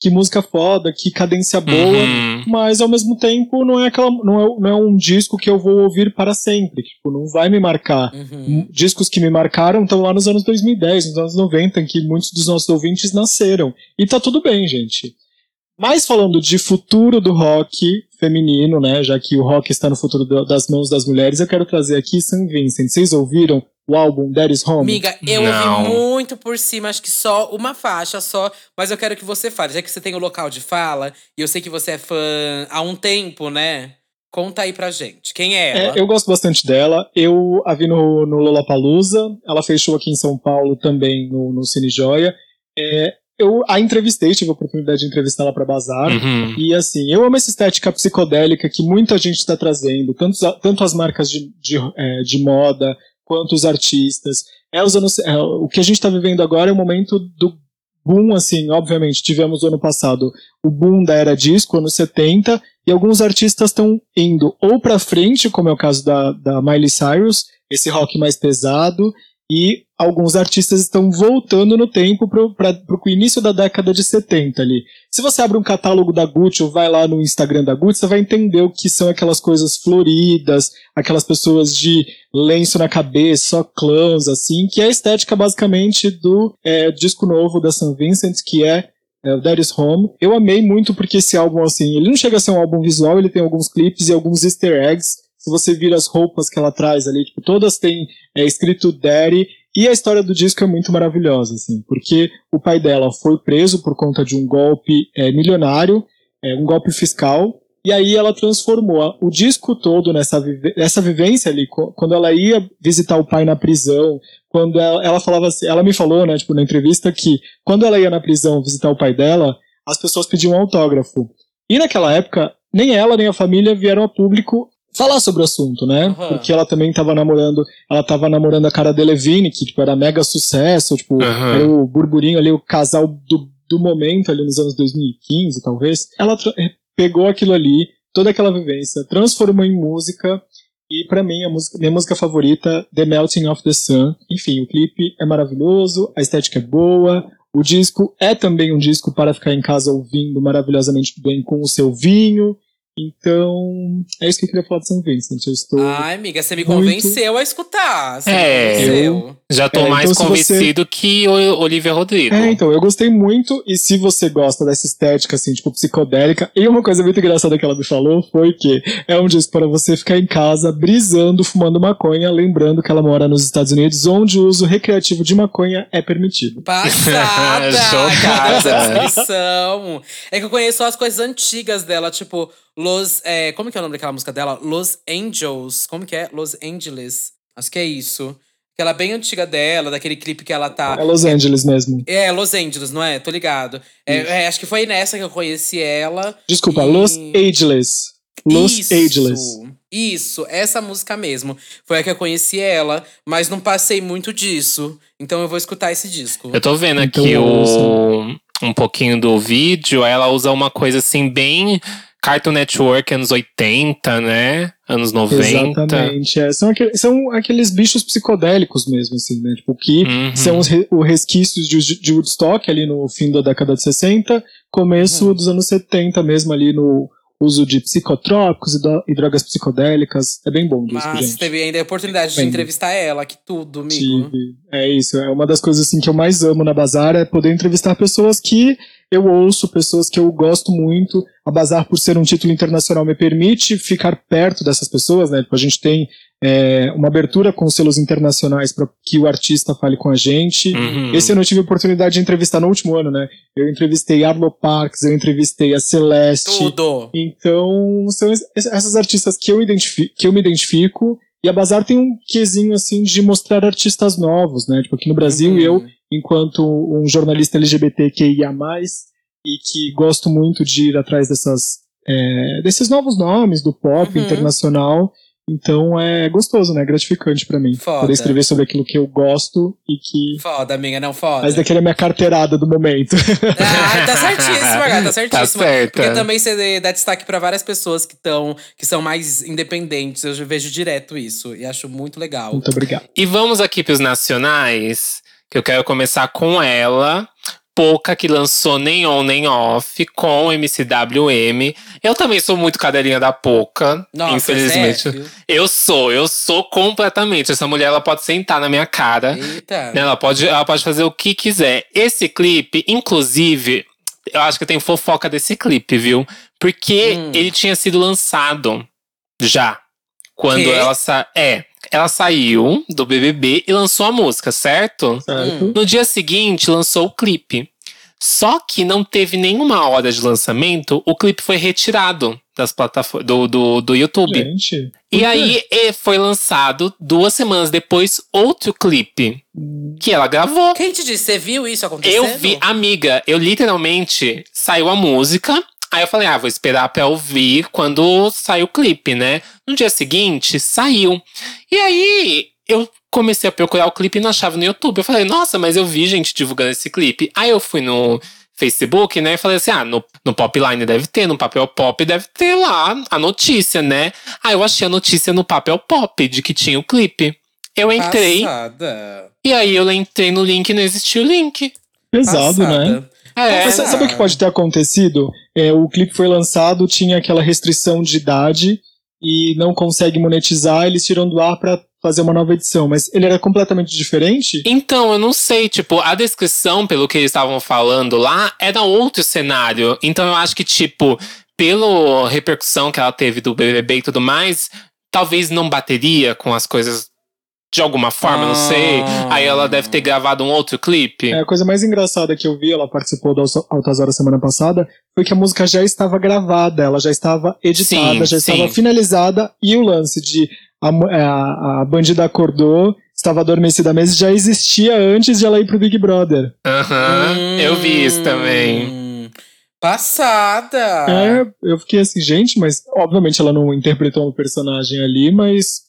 que música foda, que cadência boa, uhum. mas ao mesmo tempo não é aquela, não é, não é um disco que eu vou ouvir para sempre, tipo, não vai me marcar. Uhum. Discos que me marcaram estão lá nos anos 2010, nos anos 90, em que muitos dos nossos ouvintes nasceram. E tá tudo bem, gente. Mas falando de futuro do rock feminino, né, já que o rock está no futuro das mãos das mulheres, eu quero trazer aqui St. Vincent. Vocês ouviram o álbum That Is Home? Amiga, eu Não. ouvi muito por cima, acho que só uma faixa só, mas eu quero que você fale, já que você tem o local de fala, e eu sei que você é fã há um tempo, né? Conta aí pra gente. Quem é ela? É, eu gosto bastante dela. Eu a vi no, no Lollapalooza. Ela fechou aqui em São Paulo também no, no Cine Joia. É, eu a entrevistei, tive a oportunidade de entrevistá-la para Bazar. Uhum. E assim, eu amo essa estética psicodélica que muita gente está trazendo, tanto, tanto as marcas de, de, é, de moda, quanto os artistas. É, os anos, é, o que a gente está vivendo agora é o momento do boom, assim, obviamente, tivemos no ano passado o boom da era disco, anos 70, e alguns artistas estão indo ou para frente, como é o caso da, da Miley Cyrus, esse rock mais pesado, e alguns artistas estão voltando no tempo para o início da década de 70 ali. Se você abre um catálogo da Gucci ou vai lá no Instagram da Gucci, você vai entender o que são aquelas coisas floridas, aquelas pessoas de lenço na cabeça, só clãs, assim, que é a estética basicamente do é, disco novo da St. Vincent, que é é, That Is Home. Eu amei muito porque esse álbum, assim, ele não chega a ser um álbum visual, ele tem alguns clipes e alguns easter eggs se você vira as roupas que ela traz ali, tipo, todas têm é, escrito Daddy, e a história do disco é muito maravilhosa, assim, porque o pai dela foi preso por conta de um golpe é, milionário, é, um golpe fiscal, e aí ela transformou o disco todo nessa, vive nessa vivência ali, quando ela ia visitar o pai na prisão, quando ela, ela falava assim, ela me falou, né, tipo, na entrevista, que quando ela ia na prisão visitar o pai dela, as pessoas pediam autógrafo. E naquela época, nem ela nem a família vieram a público falar sobre o assunto, né? Uhum. Porque ela também tava namorando, ela tava namorando a cara Delevine, que tipo, era mega sucesso, tipo, uhum. era o burburinho ali, o casal do, do momento ali nos anos 2015, talvez. Ela eh, pegou aquilo ali, toda aquela vivência, transformou em música e para mim, a música, minha música favorita, The Melting of the Sun. Enfim, o clipe é maravilhoso, a estética é boa, o disco é também um disco para ficar em casa ouvindo maravilhosamente bem com o seu vinho. Então, é isso que eu queria falar de São Vincent. Eu estou Ai, amiga, você me muito... convenceu a escutar. Você é, eu já tô é, mais então, convencido você... que o Olivia Rodrigo. É, então, eu gostei muito. E se você gosta dessa estética, assim, tipo, psicodélica. E uma coisa muito engraçada que ela me falou foi que é um disco para você ficar em casa, brisando, fumando maconha, lembrando que ela mora nos Estados Unidos, onde o uso recreativo de maconha é permitido. Passada! Chocada! É que eu conheço as coisas antigas dela, tipo, Los. É, como que é o nome daquela música dela? Los Angels. Como que é? Los Angeles. Acho que é isso. Aquela bem antiga dela, daquele clipe que ela tá. É Los Angeles mesmo. É, Los Angeles, não é? Tô ligado. É, é, acho que foi nessa que eu conheci ela. Desculpa, e... Los Angeles. Los isso, Angeles. Isso, essa música mesmo. Foi a que eu conheci ela, mas não passei muito disso. Então eu vou escutar esse disco. Eu tô vendo então, aqui o, um pouquinho do vídeo. Ela usa uma coisa assim, bem Cartoon Network anos 80, né? Anos 90. Exatamente. É. São, aqueles, são aqueles bichos psicodélicos mesmo, assim, né? Tipo, que uhum. são os, re, os resquícios de, de Woodstock ali no fim da década de 60, começo uhum. dos anos 70 mesmo ali no uso de psicotrópicos e, drogas psicodélicas. É bem bom Mas gente. teve ainda a oportunidade de entrevistar ela, que tudo, amigo. Tive. É isso, é uma das coisas assim que eu mais amo na Bazar é poder entrevistar pessoas que eu ouço, pessoas que eu gosto muito. A Bazar, por ser um título internacional, me permite ficar perto dessas pessoas, né? Tipo, a gente tem é, uma abertura com os selos internacionais para que o artista fale com a gente. Uhum. Esse ano eu tive a oportunidade de entrevistar no último ano, né? Eu entrevistei Arlo Parks, eu entrevistei a Celeste. Tudo. Então, são es- essas artistas que eu, identifi que eu me identifico. E a Bazar tem um quesinho, assim, de mostrar artistas novos, né? Tipo, aqui no Brasil, Uhum. eu, enquanto um jornalista LGBTQIA+, e que gosto muito de ir atrás dessas, é, desses novos nomes do pop Uhum. internacional. Então, é gostoso, né? Gratificante pra mim. Foda. Poder escrever sobre aquilo que eu gosto e que... Foda, amiga, não foda. Mas daquele é a minha carteirada do momento. Ah, tá certíssima, gata, tá Tá certíssima. certa. Porque também você dá destaque pra várias pessoas que estão, que são mais independentes. Eu vejo direto isso e acho muito legal. Muito obrigado. E vamos aqui pros nacionais, que eu quero começar com ela. Pouca que lançou nem on nem off com MCWM. Eu também sou muito cadelinha da Pouca, Nossa, infelizmente. sério? Eu sou, eu sou completamente. Essa mulher ela pode sentar na minha cara. Eita. Ela pode, ela pode fazer o que quiser. Esse clipe, inclusive, eu acho que tem fofoca desse clipe, viu? Porque Hum. ele tinha sido lançado já. Quando Quê? ela sa é, ela saiu do BBB e lançou a música, certo? Certo? Hum. No dia seguinte, lançou o clipe. Só que não teve nenhuma hora de lançamento, o clipe foi retirado das plataformas do, do, do YouTube. Gente. E aí foi lançado duas semanas depois outro clipe que ela gravou. Quem te disse? Você viu isso acontecendo? Eu vi, amiga, eu literalmente saiu a música. Aí eu falei, ah, vou esperar pra ouvir quando sair o clipe, né? No dia seguinte, saiu. E aí eu comecei a procurar o clipe e não achava no YouTube. Eu falei, nossa, mas eu vi gente divulgando esse clipe. Aí eu fui no Facebook, né? E falei assim: ah, no, no Popline deve ter, no Papel Pop deve ter lá a notícia, né? Aí eu achei a notícia no Papel Pop de que tinha o clipe. Eu entrei, Passada. e aí eu entrei no link e não existia o link. Pesado, né? Passada. É, Mas sa- sabe o que pode ter acontecido? É, o clipe foi lançado, tinha aquela restrição de idade e não consegue monetizar, eles tiram do ar pra fazer uma nova edição. Mas ele era completamente diferente? Então, eu não sei, tipo, a descrição, pelo que eles estavam falando lá, era outro cenário. Então eu acho que, tipo, pela repercussão que ela teve do BBB e tudo mais, talvez não bateria com as coisas de alguma forma, não sei. Ah. Aí ela deve ter gravado um outro clipe. É, a coisa mais engraçada que eu vi, ela participou do Altas- Horas semana passada, foi que a música já estava gravada, ela já estava editada, Sim, já sim. estava finalizada, e o lance de a, mu- a, a bandida acordou, estava adormecida mesmo, já existia antes de ela ir pro Big Brother. Aham, eu vi isso também. Passada. É, eu fiquei assim, gente, mas obviamente ela não interpretou um personagem ali, mas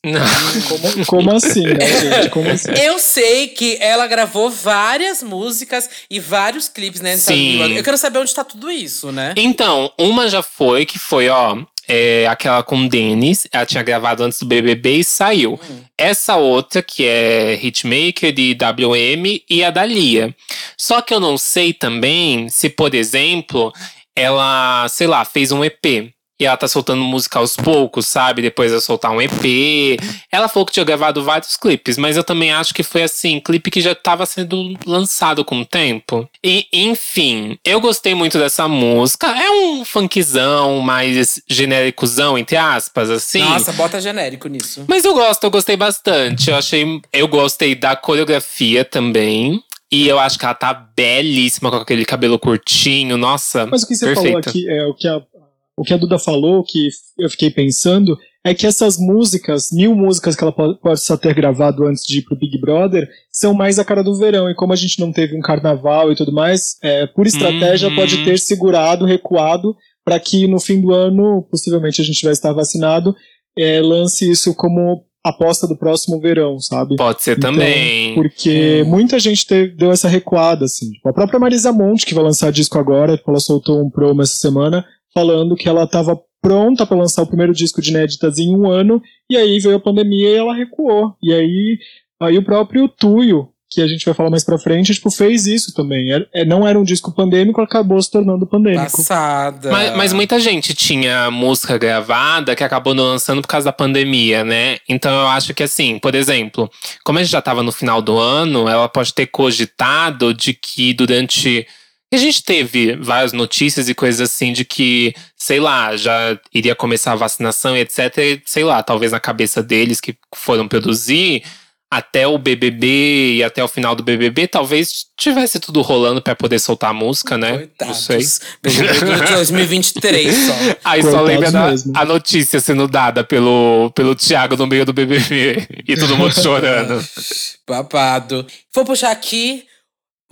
como, como assim, né, gente? Como assim? Eu sei que ela gravou várias músicas e vários clipes, né? Sim. Eu quero saber onde tá tudo isso, né? Então, uma já foi, que foi, ó, é, aquela com o Denis. Ela tinha gravado antes do BBB e saiu. Hum. Essa outra, que é Hitmaker de WM e a da Lia. Só que eu não sei também se, por exemplo, ela, sei lá, fez um EP. E ela tá soltando música aos poucos, sabe? Depois vai soltar um EP. Ela falou que tinha gravado vários clipes, mas eu também acho que foi assim, clipe que já tava sendo lançado com o tempo. E, enfim, eu gostei muito dessa música. É um funkzão mais genéricozão, entre aspas, assim. Nossa, bota genérico nisso. Mas eu gosto, eu gostei bastante. Eu achei. Eu gostei da coreografia também. E eu acho que ela tá belíssima com aquele cabelo curtinho. Nossa. Mas o que você falou perfeita. aqui, é, o, que a, o que a Duda falou, que eu fiquei pensando, é que essas músicas, mil músicas que ela pode, pode só ter gravado antes de ir pro Big Brother, são mais a cara do verão. E como a gente não teve um carnaval e tudo mais, é, por estratégia Uhum. pode ter segurado, recuado, para que no fim do ano, possivelmente a gente vai estar vacinado, é, lance isso como aposta do próximo verão, sabe? Pode ser Então, também. Porque Hum. muita gente teve- deu essa recuada, assim. Tipo, a própria Marisa Monte, que vai lançar disco agora, ela soltou um promo essa semana, falando que ela estava pronta para lançar o primeiro disco de inéditas em um ano, e aí veio a pandemia e ela recuou. E aí, aí o próprio Tuyo, que a gente vai falar mais pra frente, tipo, fez isso também. É, é, não era um disco pandêmico, acabou se tornando pandêmico. Passada. Mas, mas, muita gente tinha música gravada que acabou não lançando por causa da pandemia, né? Então eu acho que assim, por exemplo, como a gente já tava no final do ano, ela pode ter cogitado de que durante. A gente teve várias notícias e coisas assim de que, sei lá, já iria começar a vacinação e etc. E, sei lá, talvez na cabeça deles que foram produzir até o BBB e até o final do BBB, talvez tivesse tudo rolando para poder soltar a música, né? Coitados. Não sei. BBB 2023 só. Aí Coitados só lembra da, a notícia sendo dada pelo, pelo Thiago no meio do BBB e todo mundo chorando. Babado. Vou puxar aqui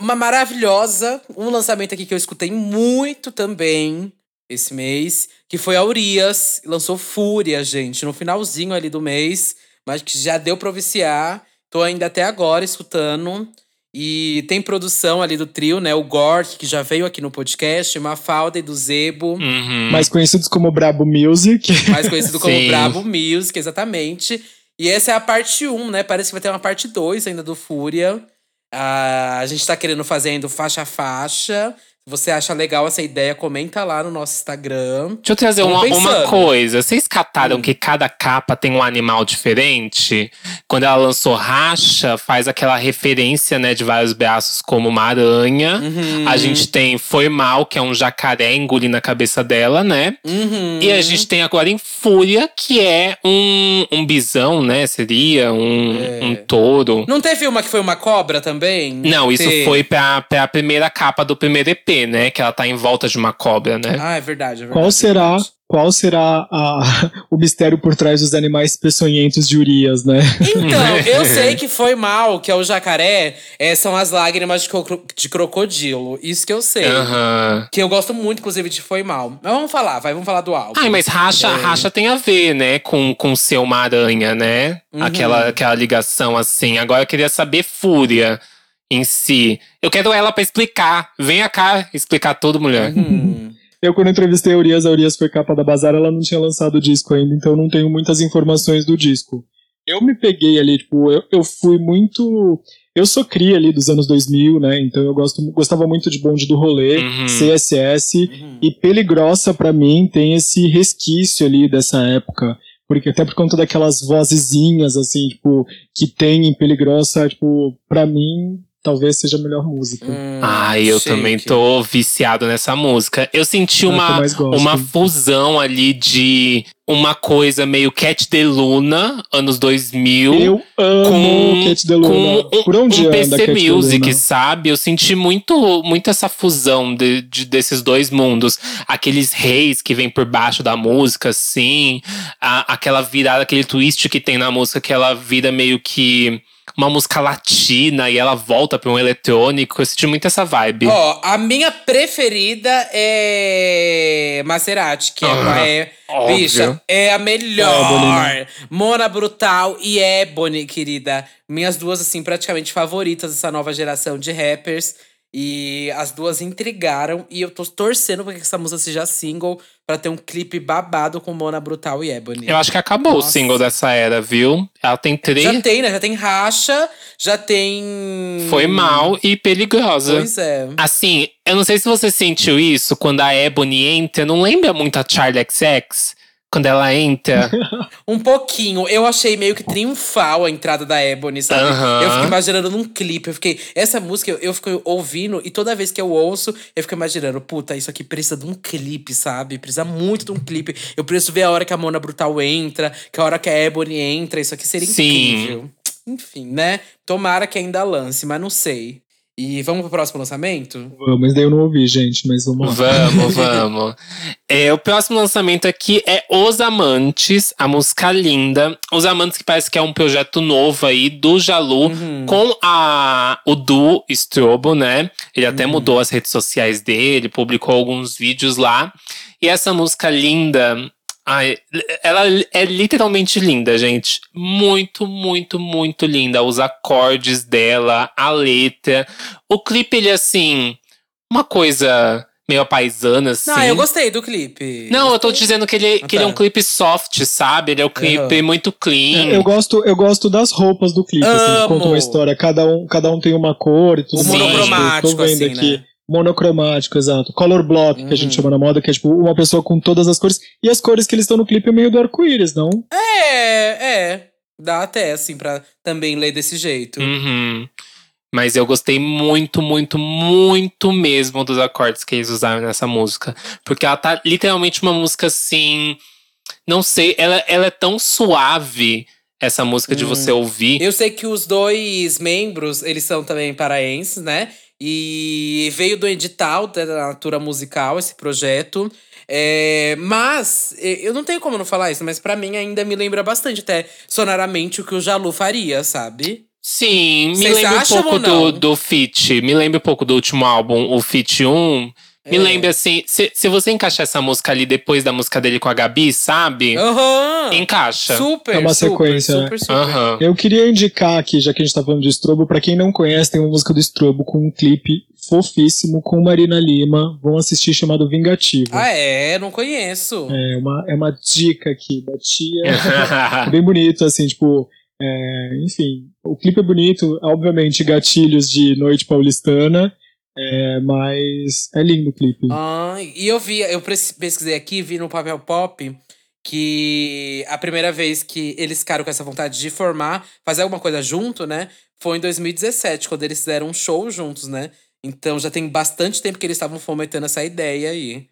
uma maravilhosa, um lançamento aqui que eu escutei muito também esse mês, que foi a Urias, lançou Fúria, gente, no finalzinho ali do mês, mas que já deu pra viciar. Tô ainda até agora escutando. E tem produção ali do trio, né? O Gork, que já veio aqui no podcast, Mafalda e do Zebo. Uhum. Mais conhecidos como Brabo Music. mais conhecido como Sim. Brabo Music, exatamente. E essa é a parte 1, né? Parece que vai ter uma parte 2 ainda do Fúria. Ah, a gente tá querendo fazendo faixa a faixa. Se você acha legal essa ideia, comenta lá no nosso Instagram. Deixa eu trazer uma, uma coisa. Vocês cataram Hum. que cada capa tem um animal diferente? Quando ela lançou Racha, faz aquela referência, né, de vários braços como uma aranha. Uhum. A gente tem Foi Mal, que é um jacaré engolindo a cabeça dela, né? Uhum. E a gente tem agora em Fúria, que é um, um bisão, né? Seria um, É. um touro. Não teve uma que foi uma cobra também? Não, isso Teve. foi pra, pra primeira capa do primeiro EP, né? Que ela tá em volta de uma cobra, né? Ah, é verdade, é verdade. Qual será, verdade. qual será a- o mistério por trás dos animais peçonhentos de Urias, né? Então, eu sei que foi mal, que é o jacaré, é, são as lágrimas de, cro- de crocodilo. Isso que eu sei. Que eu gosto muito, inclusive, de Foi Mal. Mas vamos falar, vai, vamos falar do álbum. Ai, mas racha, É. racha tem a ver, né? Com, com ser uma aranha, né? Uhum. Aquela, aquela ligação assim. Agora eu queria saber Fúria em si. Eu quero ela pra explicar. Venha cá explicar tudo, mulher. Hum. Eu, quando entrevistei a Urias, a Urias foi capa da Bazar, ela não tinha lançado o disco ainda, então eu não tenho muitas informações do disco. Eu me peguei ali, tipo, eu, eu fui muito. Eu sou cria ali dos anos 2000, né? Então eu gosto, gostava muito de Bonde do Rolê, Uhum. CSS. Uhum. E Pele Grossa, pra mim, tem esse resquício ali dessa época. Porque até por conta daquelas vozezinhas, assim, tipo, que tem em Pele Grossa, tipo, pra mim, talvez seja a melhor música. Hum, Ai, eu chique. também tô viciado nessa música. Eu senti É uma, uma fusão ali de uma coisa meio Cat de Luna, anos 2000. Eu amo com- Cat DeLuna. com um, Por onde um anda PC Cat Music, sabe? Eu senti muito, muito essa fusão de, de- desses dois mundos. Aqueles reis que vêm por baixo da música, assim. a- aquela virada, aquele twist que tem na música, que ela vira meio que uma música latina e ela volta pra um eletrônico. Eu senti muito essa vibe. Ó, a minha preferida é Maserati, que é, Aham. é Óbvio. bicha, é a melhor. Ebony, Mona Brutal e Ebony, querida. Minhas duas, assim, praticamente favoritas dessa nova geração de rappers. E as duas intrigaram. E eu tô torcendo pra que essa música seja single pra ter um clipe babado com Mona Brutal e Ebony. Eu acho que acabou Nossa. o single dessa era, viu? Ela tem três. Já tem, né? Já tem racha, já tem. Foi mal e perigosa. Pois é. Assim, eu não sei se você sentiu isso quando a Ebony entra. Não lembra muito a Charlie XX? Quando ela entra. Um pouquinho. Eu achei meio que triunfal a entrada da Ebony, sabe? Aham. Eu fiquei imaginando num clipe. Eu fiquei. Essa música eu, eu fico ouvindo e toda vez que eu ouço, eu fico imaginando, puta, isso aqui precisa de um clipe, sabe? Precisa muito de um clipe. Eu preciso ver a hora que a Mona Brutal entra, que a hora que a Ebony entra. Isso aqui seria Sim. incrível. Enfim, né? Tomara que ainda lance, mas não sei. E vamos pro próximo lançamento? Mas daí eu não ouvi, gente, mas vamos lá. Vamos, vamos. É, o próximo lançamento aqui é Os Amantes, a música linda. Os Amantes, que parece que é um projeto novo aí do Jalu Uhum. com a, o Du Strobo, né? Ele até Uhum. mudou as redes sociais dele, publicou alguns vídeos lá. E essa música linda. Ai, ela é literalmente linda, gente. Muito, muito, muito linda. Os acordes dela, a letra. O clipe, ele é assim. Uma coisa meio paisana, assim. Não, eu gostei do clipe. Não, eu tô dizendo que ele, que ele é um tá. clipe soft, sabe? Ele é um clipe Uhum. muito clean. Eu gosto, eu gosto das roupas do clipe, assim, que Amo. conta uma história. Cada um, cada um tem uma cor e tudo mais. monocromático, Tô vendo assim, aqui. né? Monocromático, exato. Color block, que a gente Uhum. chama na moda, que é tipo uma pessoa com todas as cores. E as cores que eles estão no clipe é meio do arco-íris, não? É, é. Dá até, assim, pra também ler desse jeito. Uhum. Mas eu gostei muito, muito, muito mesmo dos acordes que eles usaram nessa música. Porque ela tá literalmente uma música assim. Não sei, ela, ela é tão suave, essa música de Hum. você ouvir. Eu sei que os dois membros, eles são também paraenses, né? E veio do edital da Natura Musical, esse projeto. É, mas, eu não tenho como não falar isso, mas pra mim ainda me lembra bastante, até sonoramente, o que o Jalu faria, sabe? Sim, me Vocês lembra um pouco do, do Fit. Me lembra um pouco do último álbum, o Fit 1. Me É. lembra assim, se, se você encaixar essa música ali depois da música dele com a Gabi, sabe? Aham! Encaixa. Super, É uma super, sequência, né? super, super. Aham. Eu queria indicar aqui, já que a gente tá falando de Strobo, pra quem não conhece, tem uma música do Strobo com um clipe fofíssimo com Marina Lima. Vão assistir chamado Vingativo. Ah, é? Não conheço. É uma, é uma dica aqui da tia. bem bonito, assim, tipo. é, enfim, o clipe é bonito, obviamente, gatilhos de noite paulistana, é, mas é lindo o clipe. Ah, e eu vi, eu pesquisei aqui, vi no Papel Pop que a primeira vez que eles ficaram com essa vontade de formar, fazer alguma coisa junto, né? Foi em 2017, quando eles fizeram um show juntos, né? Então já tem bastante tempo que eles estavam fomentando essa ideia aí.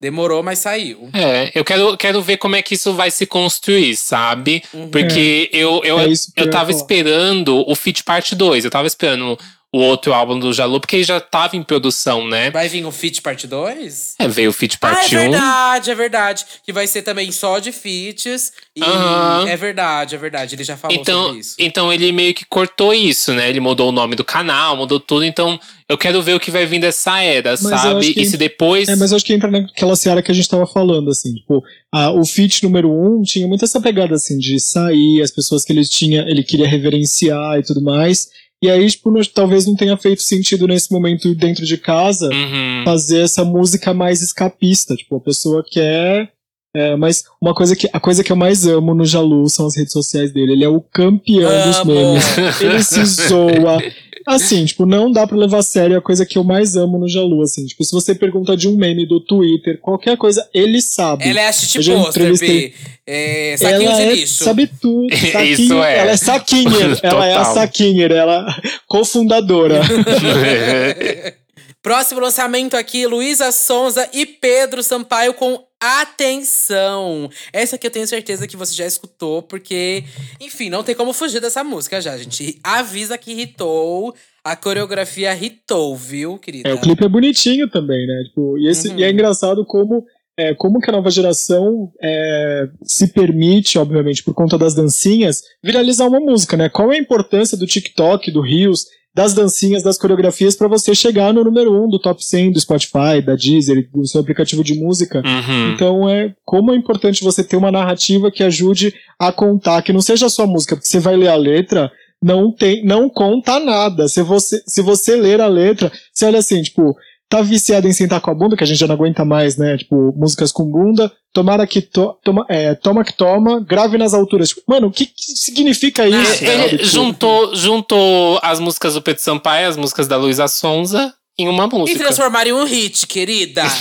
Demorou, mas saiu. É, eu quero, quero ver como é que isso vai se construir, sabe? Uhum. Porque eu, eu, É eu eu tava falar. esperando o Fit Parte 2. Eu tava esperando o outro álbum do Jalu, porque ele já tava em produção, né? Vai vir o Fit Parte 2? É, veio o Fit Ah, é Parte 1. verdade, é verdade. Que vai ser também só de feats. E Aham. é verdade, é verdade. Ele já falou Então, sobre isso. então ele meio que cortou isso, né? Ele mudou o nome do canal, mudou tudo. Então eu quero ver o que vai vir dessa era, eu sabe? que- E se depois. É, mas eu acho que entra naquela seara que a gente tava falando, assim, tipo, a, o feat número um tinha muito essa pegada, assim, de sair, as pessoas que ele tinha, ele queria reverenciar e tudo mais. E aí, tipo, não- talvez não tenha feito sentido nesse momento dentro de casa Uhum. fazer essa música mais escapista. Tipo, a pessoa quer. É, mas uma coisa que a coisa que eu mais amo no Jalu são as redes sociais dele. Ele é o campeão dos Amo. memes. Ele se zoa. Assim, tipo, não dá pra levar a sério a coisa que eu mais amo no Jalu, assim. Tipo, se você pergunta de um meme do Twitter, qualquer coisa, ele sabe. Ela é a shit poster, entrevistei- B. É, saquinho ela é, sabe tudo. Isso Saquinho, é. Ela é saquinha. ela é a saquinha, ela é cofundadora. Próximo lançamento aqui, Luísa Sonza e Pedro Sampaio com Atenção. Essa aqui eu tenho certeza que você já escutou, porque, enfim, não tem como fugir dessa música já, gente. Avisa que hitou, a coreografia hitou, viu, querida? É, o clipe é bonitinho também, né? Tipo, e, esse, Uhum. e é engraçado como, é, como que a nova geração é, se permite, obviamente, por conta das dancinhas, viralizar uma música, né? Qual é a importância do TikTok, do Reels, das dancinhas, das coreografias para você chegar no número um do top 100 do Spotify, da Deezer, do seu aplicativo de música? Uhum. Então é como é importante você ter uma narrativa que ajude a contar, que não seja só música, porque você vai ler a letra, não tem, não conta nada. Se você, se você ler a letra, você olha assim, tipo, tá viciado em sentar com a bunda, que a gente já não aguenta mais, né? Tipo, músicas com bunda, tomara que to, toma, é, toma que toma, grave nas alturas. Tipo, mano, o que, que significa isso? Ele? Tipo, juntou, juntou as músicas do Pedro Sampaio, as músicas da Luísa Sonza em uma E música. transformar em um hit, querida.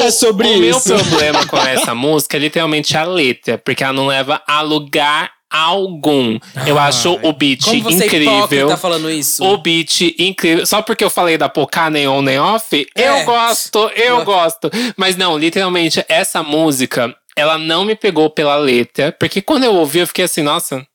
É, é sobre o meu isso. problema com essa música é literalmente a letra, porque ela não leva a lugar algum. Eu Ai, acho o beat Como você é incrível. hipócrita falando isso? O beat incrível. Só porque eu falei da Pocá nem on nem off, É. eu gosto, eu gosto. Mas não, literalmente, essa música, ela não me pegou pela letra. Porque quando eu ouvi, eu fiquei assim, nossa.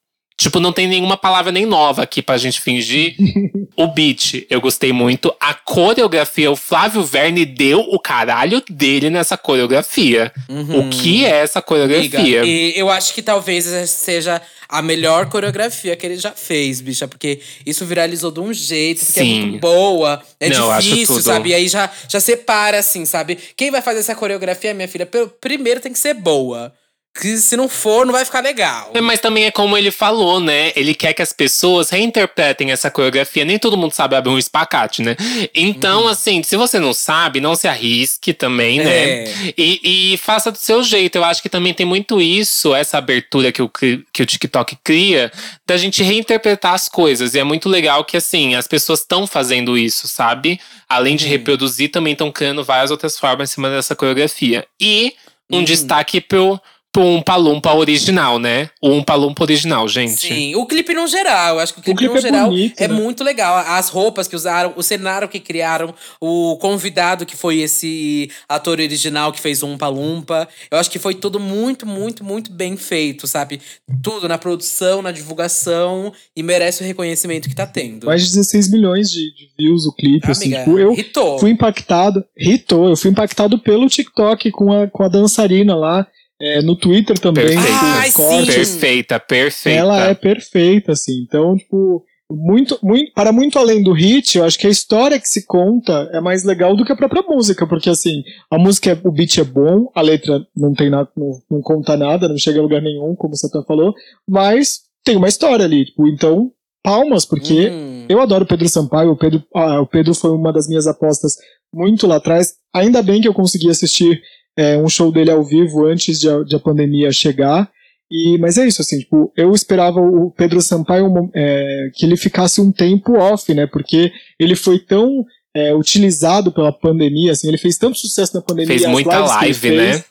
Tipo, não tem nenhuma palavra nem nova aqui pra gente fingir. o beat, eu gostei muito. A coreografia, o Flávio Verne deu o caralho dele nessa coreografia. O que é essa Amiga, coreografia? e eu acho que talvez essa seja a melhor coreografia que ele já fez, bicha. Porque isso viralizou de um jeito, porque Sim. é muito boa. É Não, difícil, sabe? E aí já, já separa, assim, sabe? Quem vai fazer essa coreografia, minha filha, pelo- primeiro tem que ser boa. Que se não for, não vai ficar legal. É, mas também é como ele falou, né? Ele quer que as pessoas reinterpretem essa coreografia. Nem todo mundo sabe abrir um espacate, né? Então, uhum. assim, se você não sabe, não se arrisque também, né? é. né? E, e, faça do seu jeito. Eu acho que também tem muito isso, essa abertura que o, que o TikTok cria, da gente reinterpretar as coisas. E é muito legal que, assim, as pessoas estão fazendo isso, sabe? Além de uhum. reproduzir, também estão criando várias outras formas em cima dessa coreografia. E um uhum. destaque pro pro Umpa Lumpa original, né? O Umpa Lumpa original, gente. Sim, o clipe no geral. Eu acho que o clipe, o clipe no é geral bonito, é né? muito legal. As roupas que usaram, o cenário que criaram, o convidado que foi esse ator original que fez o Umpa Lumpa. Eu acho que foi tudo muito, muito, muito bem feito, sabe? Tudo na produção, na divulgação e merece o reconhecimento que tá tendo. Mais de 16 milhões de, de views o clipe, assim. Tipo, eu hitou. fui impactado, hitou, eu fui impactado pelo TikTok com a, com a dançarina lá. É, no Twitter também. Perfeita, Ai, perfeita, perfeita. Ela é perfeita, assim. Então, tipo, muito, muito, para muito além do hit, eu acho que a história que se conta é mais legal do que a própria música, porque assim, a música, é, o beat é bom, a letra não tem nada, não, não conta nada, não chega a lugar nenhum, como você até falou, mas tem uma história ali, tipo, então, palmas, porque hum. eu adoro Pedro Sampaio, o Pedro, ah, o Pedro foi uma das minhas apostas muito lá atrás, ainda bem que eu consegui assistir é, um show dele ao vivo antes de a, de a, pandemia chegar. E, mas é isso, assim, tipo, eu esperava o Pedro Sampaio é, que ele ficasse um tempo off, né? Porque ele foi tão é, utilizado pela pandemia, assim, ele fez tanto sucesso na pandemia. Fez muita live, fez, né?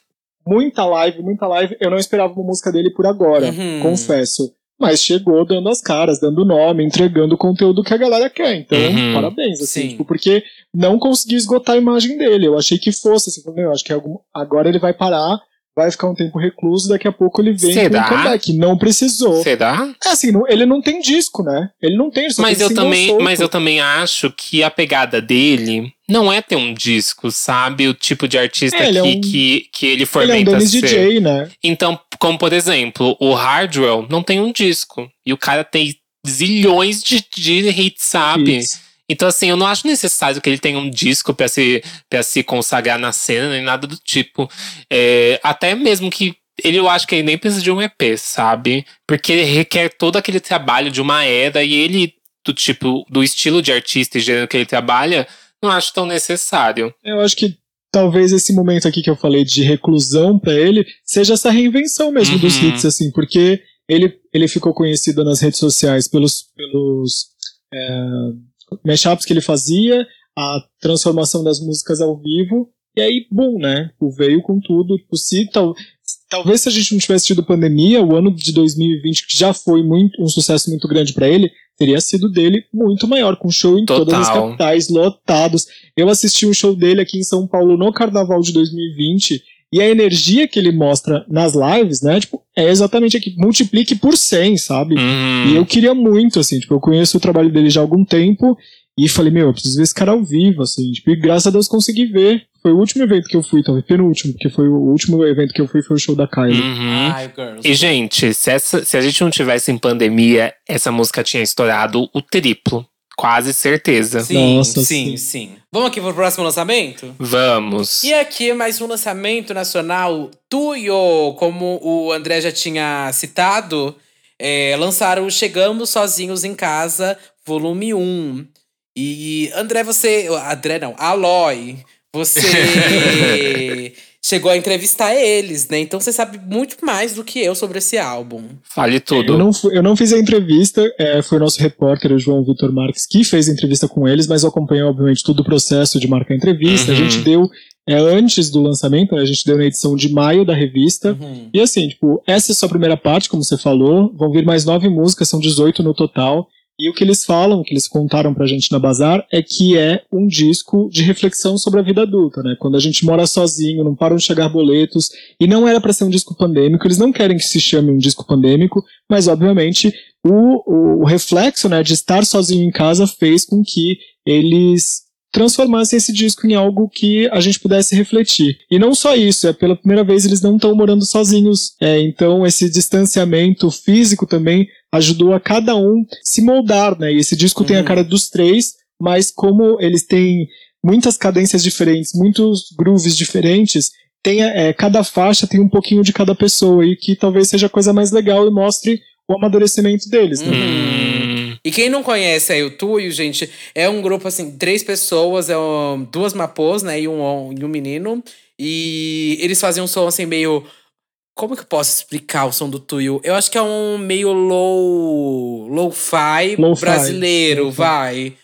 Muita live, muita live. Eu não esperava uma música dele por agora, uhum. confesso. Mas chegou dando as caras, dando nome, entregando o conteúdo que a galera quer. Então, uhum. parabéns, assim, tipo, porque não consegui esgotar a imagem dele. Eu achei que fosse, assim, eu acho que algum, agora ele vai parar, vai ficar um tempo recluso, daqui a pouco ele vem Será? com um comeback. Não precisou. Será? É assim, não, ele não tem disco, né? Ele não tem, mas tem eu também, solto. Mas eu também acho que a pegada dele não é ter um disco, sabe? O tipo de artista é, que, é um, que, que ele fomenta ele é um ser. DJ, né? Então, como por exemplo, o Hardwell não tem um disco. E o cara tem zilhões de, de hits, sabe? Hits. Então, assim, eu não acho necessário que ele tenha um disco para se, pra se consagrar na cena, nem nada do tipo. É, até mesmo que ele, eu acho que ele nem precisa de um EP, sabe? Porque ele requer todo aquele trabalho de uma era e ele, do tipo, do estilo de artista e gênero que ele trabalha, não acho tão necessário. Eu acho que talvez esse momento aqui que eu falei de reclusão para ele seja essa reinvenção mesmo uhum. dos hits, assim, porque ele, ele ficou conhecido nas redes sociais pelos, pelos é, mashups que ele fazia, a transformação das músicas ao vivo, e aí, bom, né? Veio com tudo. Tipo, se, tal, talvez se a gente não tivesse tido pandemia, o ano de 2020, que já foi muito, um sucesso muito grande para ele, teria sido dele muito maior, com show em Total. todas as capitais, lotados. Eu assisti um show dele aqui em São Paulo no Carnaval de 2020 e a energia que ele mostra nas lives, né, tipo, é exatamente aqui, multiplique por 100, sabe? Uhum. E eu queria muito, assim, tipo, eu conheço o trabalho dele já há algum tempo e falei, meu, eu preciso ver esse cara ao vivo, assim, tipo, e graças a Deus consegui ver. Foi o último evento que eu fui, talvez penúltimo, porque foi o último evento que eu fui foi o show da Kylie. Uhum. Ai, e, gente, se, essa, se a gente não tivesse em pandemia, essa música tinha estourado o triplo. Quase certeza. Sim, Nossa, sim, sim, sim. Vamos aqui pro próximo lançamento? Vamos. E aqui mais um lançamento nacional tuyo, como o André já tinha citado, é, lançaram Chegamos Sozinhos em Casa, volume 1. E André, você. André não, Aloy, você chegou a entrevistar eles, né? Então você sabe muito mais do que eu sobre esse álbum. Fale tudo. Eu não, eu não fiz a entrevista, é, foi o nosso repórter, o João Vitor Marques, que fez a entrevista com eles, mas eu acompanhei, obviamente, todo o processo de marcar a entrevista. Uhum. A gente deu é antes do lançamento, né? a gente deu na edição de maio da revista. Uhum. E assim, tipo, essa é só a primeira parte, como você falou. Vão vir mais nove músicas, são 18 no total. E o que eles falam, o que eles contaram pra gente na Bazar, é que é um disco de reflexão sobre a vida adulta, né? Quando a gente mora sozinho, não param de chegar boletos, e não era para ser um disco pandêmico, eles não querem que se chame um disco pandêmico, mas obviamente o, o, o reflexo, né, de estar sozinho em casa fez com que eles transformassem esse disco em algo que a gente pudesse refletir. E não só isso, é pela primeira vez eles não estão morando sozinhos. É, então esse distanciamento físico também ajudou a cada um se moldar, né? E esse disco uhum. tem a uhum. cara dos três, mas como eles têm muitas cadências diferentes, muitos grooves diferentes, tenha, é, cada faixa tem um pouquinho de cada pessoa e que talvez seja a coisa mais legal e mostre o amadurecimento deles, né? Hum. E quem não conhece aí o Tuyo, gente, é um grupo assim, três pessoas, é um, duas mapôs, né, e um, e um menino. E eles fazem um som assim meio. Como que eu posso explicar o som do Tuyo? Eu acho que é um meio low. low-fi Lo-fi. brasileiro, vai.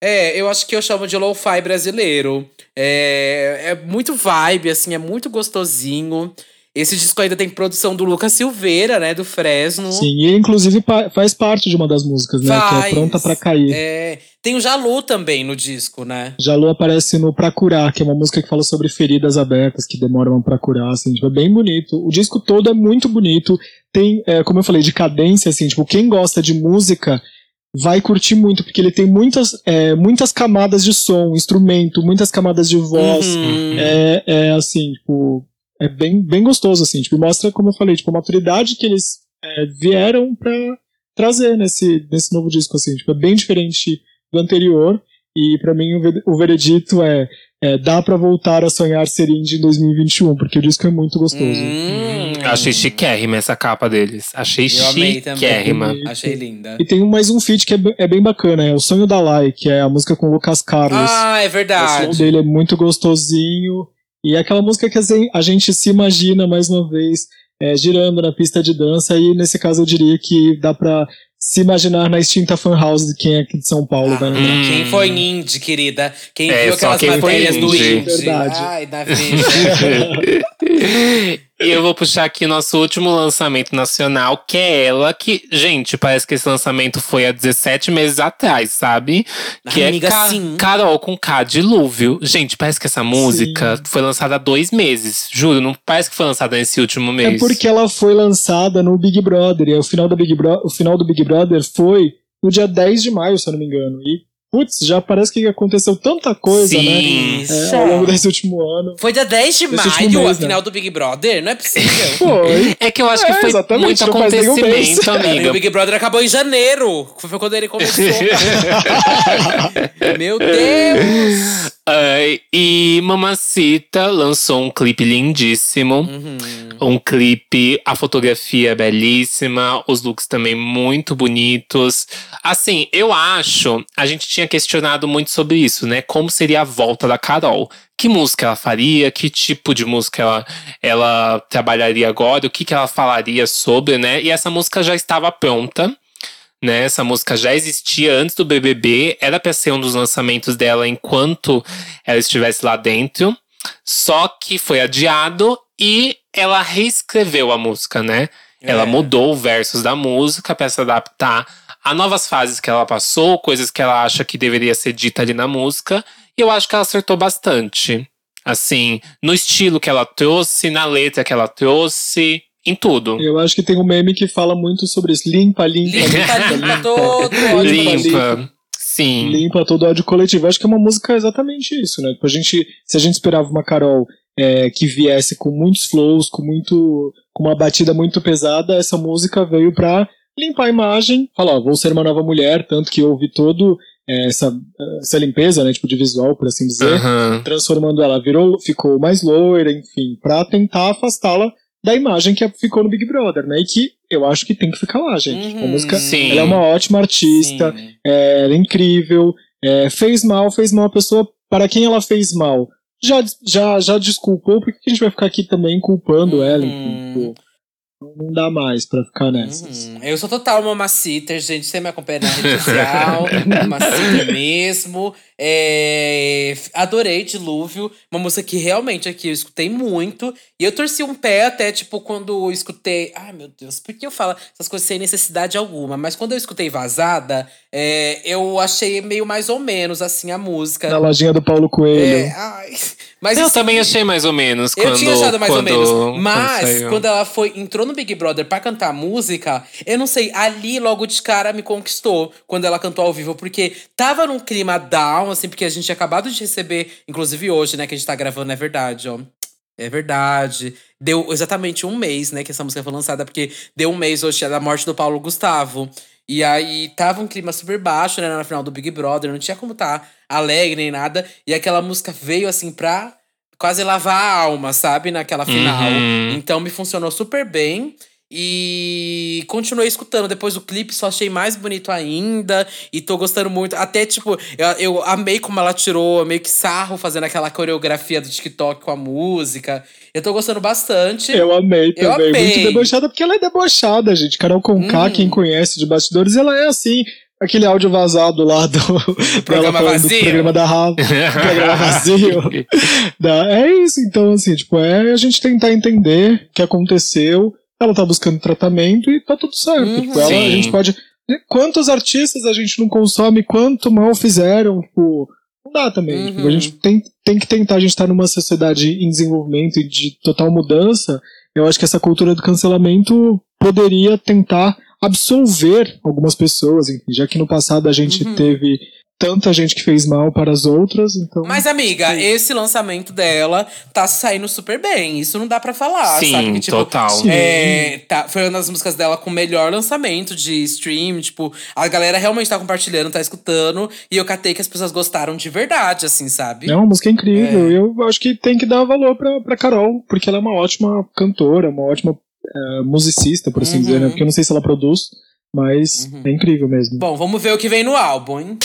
É, eu acho que eu chamo de lo-fi brasileiro. É, é muito vibe, assim, é muito gostosinho. Esse disco ainda tem produção do Lucas Silveira, né, do Fresno. Sim, e ele, inclusive faz parte de uma das músicas, né? Que Faz. é Pronta pra Cair. É, tem o Jalu também no disco, né? Jalu aparece no Pra Curar, que é uma música que fala sobre feridas abertas que demoram pra curar, assim, tipo, é bem bonito. O disco todo é muito bonito. Tem, é, como eu falei, de cadência, assim, tipo, quem gosta de música vai curtir muito, porque ele tem muitas, é, muitas camadas de som, instrumento, muitas camadas de voz. Uhum. É, é assim, tipo, é bem, bem gostoso, assim, tipo, mostra, como eu falei, tipo, a maturidade que eles é, vieram pra trazer nesse, nesse novo disco, assim, tipo, é bem diferente do anterior, e pra mim o, ve- o veredito é, é dá pra voltar a sonhar ser indie em 2021, porque o disco é muito gostoso. Hum. Achei chiquérrima essa capa deles. Achei Eu amei também. chiquérrima. Achei linda. E tem mais um feat que é, é bem bacana, é O Sonho da Lai, que é a música com o Lucas Carlos. Ah, é O som verdade. dele é muito gostosinho. E é aquela música que assim, a gente se imagina mais uma vez é, girando na pista de dança. E nesse caso eu diria que dá pra se imaginar na extinta fan house de quem é aqui de São Paulo. Ah, lembrar. Hum. Quem foi indie, querida? Quem É, viu aquelas quem foi matérias do indie. Verdade. Ai, da. E eu vou puxar aqui nosso último lançamento nacional, que é ela, que, gente, parece que esse lançamento foi há 17 meses atrás, sabe? Que Amiga, é Ca- sim. Carol com K, Dilúvio. Gente, parece que essa música foi lançada há dois meses. Juro, não parece que foi lançada nesse último mês. É porque ela foi lançada no Big Brother. E o final, do Big Bro- o final do Big Brother foi no dia 10 de maio, se eu não me engano. E, putz, já parece que aconteceu tanta coisa, né? Sim. Isso. É, ao longo desse último ano. Foi dia 10 de maio, mês, a né? final do Big Brother? Não é possível. Foi. É que eu acho É, que foi exatamente, muito acontecimento, E o amiga. Big Brother acabou em janeiro. Foi quando ele começou. Meu Deus! Ai, e Mamacita lançou um clipe lindíssimo. Uhum. Um clipe, a fotografia é belíssima, os looks também muito bonitos. Assim, eu acho, a gente tinha questionado muito sobre isso, né? Como seria a volta da Carol? Que música ela faria? Que tipo de música ela, ela trabalharia agora? O que, que ela falaria sobre, né? E essa música já estava pronta. Né, essa música já existia antes do BBB, era pra ser um dos lançamentos dela enquanto ela estivesse lá dentro. Só que foi adiado e ela reescreveu a música, né? Ela É. mudou os versos da música para se adaptar a novas fases que ela passou, coisas que ela acha que deveria ser dita ali na música. E eu acho que ela acertou bastante. Assim, no estilo que ela trouxe, na letra que ela trouxe, em tudo. Eu acho que tem um meme que fala muito sobre isso. Limpa, limpa, Limpa, limpa todo. ódio. Limpa. Sim. limpa todo o ódio coletivo. Eu acho que é uma música exatamente isso, né? Tipo, a gente, se a gente esperava uma Carol é, que viesse com muitos flows, com muito, com uma batida muito pesada, essa música veio pra limpar a imagem, falar, ó, vou ser uma nova mulher, tanto que houve todo é, essa, essa limpeza, né, tipo de visual, por assim dizer, Aham. transformando ela, virou, ficou mais loira, enfim, pra tentar afastá-la da imagem que ficou no Big Brother, né? E que eu acho que tem que ficar lá, gente. Uhum. A música, Sim. ela é uma ótima artista, é, ela é incrível, é, fez mal, fez mal a pessoa para quem ela fez mal. Já, já, já desculpou, por que a gente vai ficar aqui também culpando ela? Enfim, Uhum. tipo, não dá mais pra ficar nessas. Uhum. Eu sou total mamaciter, gente. Você me acompanha na rede social. mamaciter mesmo. É, Adorei Dilúvio. Uma música que realmente aqui eu escutei muito. E eu torci um pé até, tipo, quando eu escutei. Ai, meu Deus, por que eu falo essas coisas sem necessidade alguma? Mas quando eu escutei Vazada, é, eu achei meio mais ou menos assim a música. Na lojinha do Paulo Coelho. É, ai. Mas Eu também achei mais ou menos. eu quando, tinha achado mais ou quando- menos. quando Mas, saiu. quando ela foi, entrou no Big Brother pra cantar música, eu não sei, ali logo de cara me conquistou quando ela cantou ao vivo, porque tava num clima down, assim, porque a gente tinha acabado de receber, inclusive hoje, né, que a gente tá gravando, é verdade, ó. É verdade. Deu exatamente um mês, né, que essa música foi lançada, porque deu um mês hoje da morte do Paulo Gustavo. E aí tava um clima super baixo, né, na final do Big Brother, não tinha como tá alegre nem nada. E aquela música veio assim pra quase lavar a alma, sabe? Naquela final. Uhum. Então me funcionou super bem. E continuei escutando. Depois do clipe, só achei mais bonito ainda. E tô gostando muito. Até, tipo, eu, eu amei como ela tirou meio que sarro fazendo aquela coreografia do TikTok com a música. Eu tô gostando bastante. Eu amei Eu também. amei. Muito debochada, porque ela é debochada, gente. Carol Conká, Hum. quem conhece de bastidores, ela é assim. Aquele áudio vazado lá do Programa vazio. do programa da Rafa. programa vazio. Da- é isso, então, assim, tipo, é a gente tentar entender o que aconteceu. Ela tá buscando tratamento e tá tudo certo. Uhum. Tipo, ela, a Sim. gente pode. Quantos artistas a gente não consome, quanto mal fizeram, tipo. Não dá também. Uhum. Tipo, a gente tem, tem que tentar, a gente tá numa sociedade em desenvolvimento e de total mudança. Eu acho que essa cultura do cancelamento poderia tentar absolver algumas pessoas, enfim, já que no passado a gente Uhum. teve tanta gente que fez mal para as outras, então. Mas, amiga, esse lançamento dela tá saindo super bem. Isso não dá pra falar, Sim, sabe? Que, tipo, total. Sim. É, tá, foi uma das músicas dela com o melhor lançamento de stream. Tipo, a galera realmente tá compartilhando, tá escutando. E eu catei que as pessoas gostaram de verdade, assim, sabe? É uma música incrível. É. E eu acho que tem que dar valor pra, pra Carol, porque ela é uma ótima cantora, uma ótima eh, musicista, por assim Uhum. dizer, né? Porque eu não sei se ela produz, mas Uhum. é incrível mesmo. Bom, vamos ver o que vem no álbum, hein?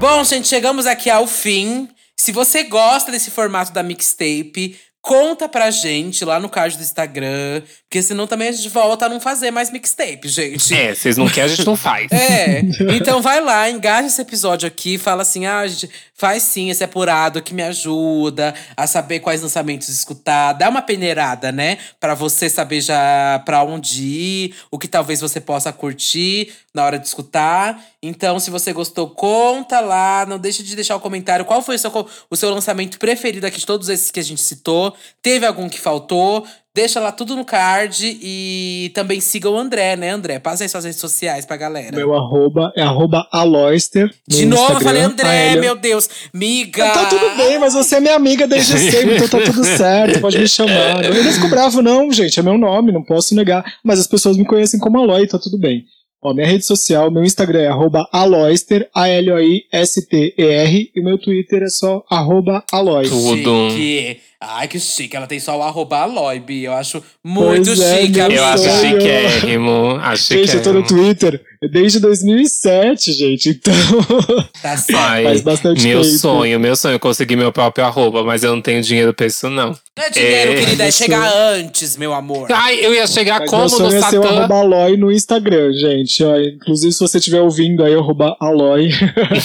Bom, gente, chegamos aqui ao fim. Se você gosta desse formato da mixtape, conta pra gente lá no card do Instagram. Porque senão também a gente volta a não fazer mais mixtape, gente. É, vocês não querem, a gente não faz. É, então vai lá, engaja esse episódio aqui, fala assim: ah, gente, faz sim esse apurado que me ajuda a saber quais lançamentos escutar, dá uma peneirada, né? Pra você saber já pra onde ir, o que talvez você possa curtir na hora de escutar. Então, se você gostou, conta lá, não deixe de deixar o comentário qual foi o seu, o seu lançamento preferido aqui de todos esses que a gente citou. Teve algum que faltou? Deixa lá tudo no card e também siga o André, né, André? Passa aí suas redes sociais pra galera. Meu arroba é arroba aloyster. no De novo, eu Instagram. falei Ah, André, ele- meu Deus. Miga! Tá tudo bem, mas você é minha amiga desde sempre, então tá tudo certo, pode me chamar. Eu não fico bravo, não, gente, é meu nome, não posso negar. Mas as pessoas me conhecem como Aloy, tá tudo bem. Ó, minha rede social, meu Instagram é arroba aloyster, A-L-O-I-S-T-E-R, e meu Twitter é só arroba aloy. Tudo. Chique. Ai, que chique. Ela tem só o arroba. Eu acho muito Pois é, chique, amiga. Eu acho chiquérrimo. Acho Gente, eu tô no chiquérrimo. Twitter desde 2007, gente, então Tá certo. Ai, faz bastante meu tempo. sonho, meu sonho é conseguir meu próprio arroba, mas eu não tenho dinheiro pra isso, não. Não é dinheiro, É, querida. É chegar antes, meu amor. Ai, eu ia chegar Mas como meu sonho no é ser o Satã. arroba Aloy no Instagram, gente. Ó, inclusive, se você estiver ouvindo aí, arroba Aloy.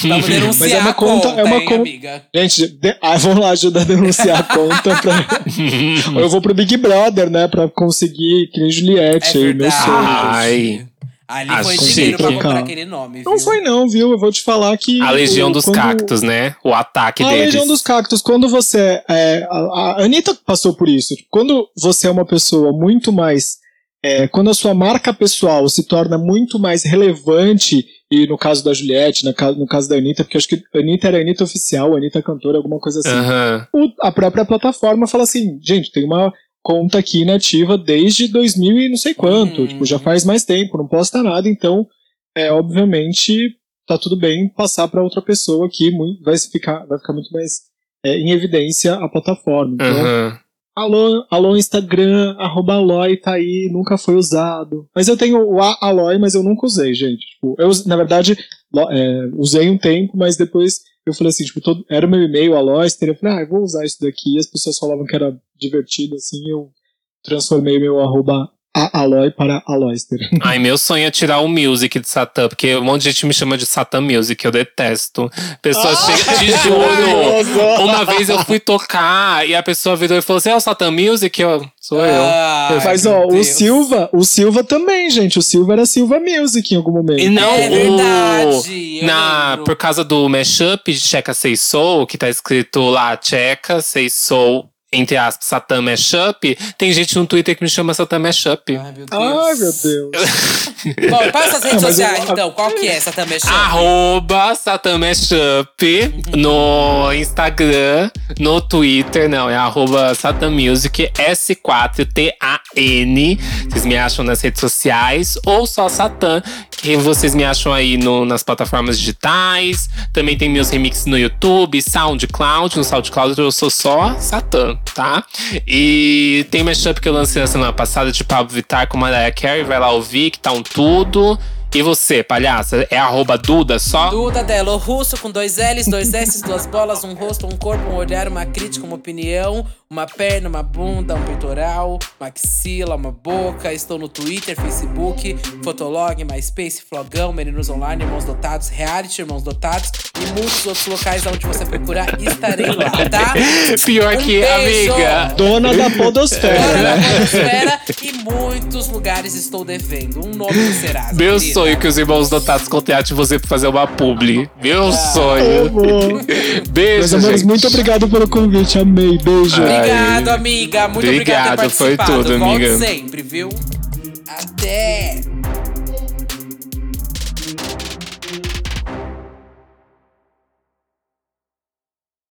Vamos denunciar Mas é uma conta- conta, é uma conta- amiga? Gente, de... ah, vamos lá ajudar a denunciar a conta. Pra... Ou eu vou pro Big Brother, né? Pra conseguir, que nem É Juliette aí, meu sonho. Ai. Ali Acho foi chique. dinheiro pra comprar Cara. aquele nome, Não viu? foi não, viu? Eu vou te falar que... A Legião o- dos quando- Cactos, né? O ataque A deles. Legião dos Cactos, quando você. É, a, a Anitta passou por isso. Quando você é uma pessoa muito mais. é, quando a sua marca pessoal se torna muito mais relevante, e no caso da Juliette, no caso, no caso da Anitta, porque eu acho que a Anitta era a Anitta oficial, a Anitta cantora, alguma coisa assim. O- a própria plataforma fala assim: gente, tem uma conta aqui inativa desde 2000 e não sei quanto, Uhum. tipo, já faz mais tempo, não posta nada, então, é, obviamente, tá tudo bem passar para outra pessoa que muito, vai, ficar, vai ficar muito mais é, em evidência a plataforma. Então, Aham. alô, alô, Instagram, arroba Aloy tá aí, nunca foi usado. Mas eu tenho o A- Aloy, mas eu nunca usei, gente. Tipo, eu, na verdade, é, usei um tempo, mas depois eu falei assim, tipo, todo, era o meu e-mail, Aloyster, eu falei, ah, eu vou usar isso daqui, as pessoas falavam que era divertido, assim, eu transformei o meu arroba a Aloy para Aloyster. Ai, meu sonho é tirar o music de Satã, porque um monte de gente me chama de Satã Music, eu detesto. Pessoa chega, te juro. Uma vez eu fui tocar e a pessoa virou e falou assim: é o Satã Music? Eu, sou eu. Ai, Mas, ó, o Deus. Silva, o Silva também, gente, o Silva era Silva Music em algum momento. E não É o. verdade, eu na, lembro. por causa do mashup de Checa Sei Soul, que tá escrito lá Checa Sei Soul entre aspas, Satã Mashup, tem gente no Twitter que me chama Satã Mashup. Ai, meu Deus. Ai, meu Deus. Bom, passa as redes sociais, eu- então. Qual que é essa também? Arroba Satã Mashup no Instagram, no Twitter, não, é arroba Satã Music, S4TAN. Vocês me acham nas redes sociais, ou só Satã, que vocês me acham aí no- nas plataformas digitais. Também tem meus remixes no YouTube, SoundCloud. No SoundCloud eu sou só Satã, tá? E tem mashup que eu lancei na semana passada de Pablo Vittar com Mariah Carey, vai lá ouvir, que tá um tudo. E você, palhaça, é arroba Duda só? Duda Delo Russo com dois L's, dois S, duas bolas, um rosto, um corpo, um olhar, uma crítica, uma opinião, uma perna, uma bunda, um peitoral, uma axila, uma boca. Estou no Twitter, Facebook, Fotolog, MySpace, Flogão, Meninos Online, Irmãos Dotados, Reality, Irmãos Dotados e muitos outros locais onde você procurar, estarei lá, tá? Pior Um que, beijo! amiga. Dona da podosfera, Fora da? Podosfera e muitos lugares estou devendo. Um nome do Serasa. Meu querida. sonho que os irmãos dotados contratem você pra fazer uma publi. Meu Ah. sonho. Amor. Beijo, Meus amores, muito obrigado pelo convite. Amei. Beijo. Ai. Obrigado, amiga. Muito obrigada por ter Obrigado, foi tudo, Volte amiga. sempre, viu? Até!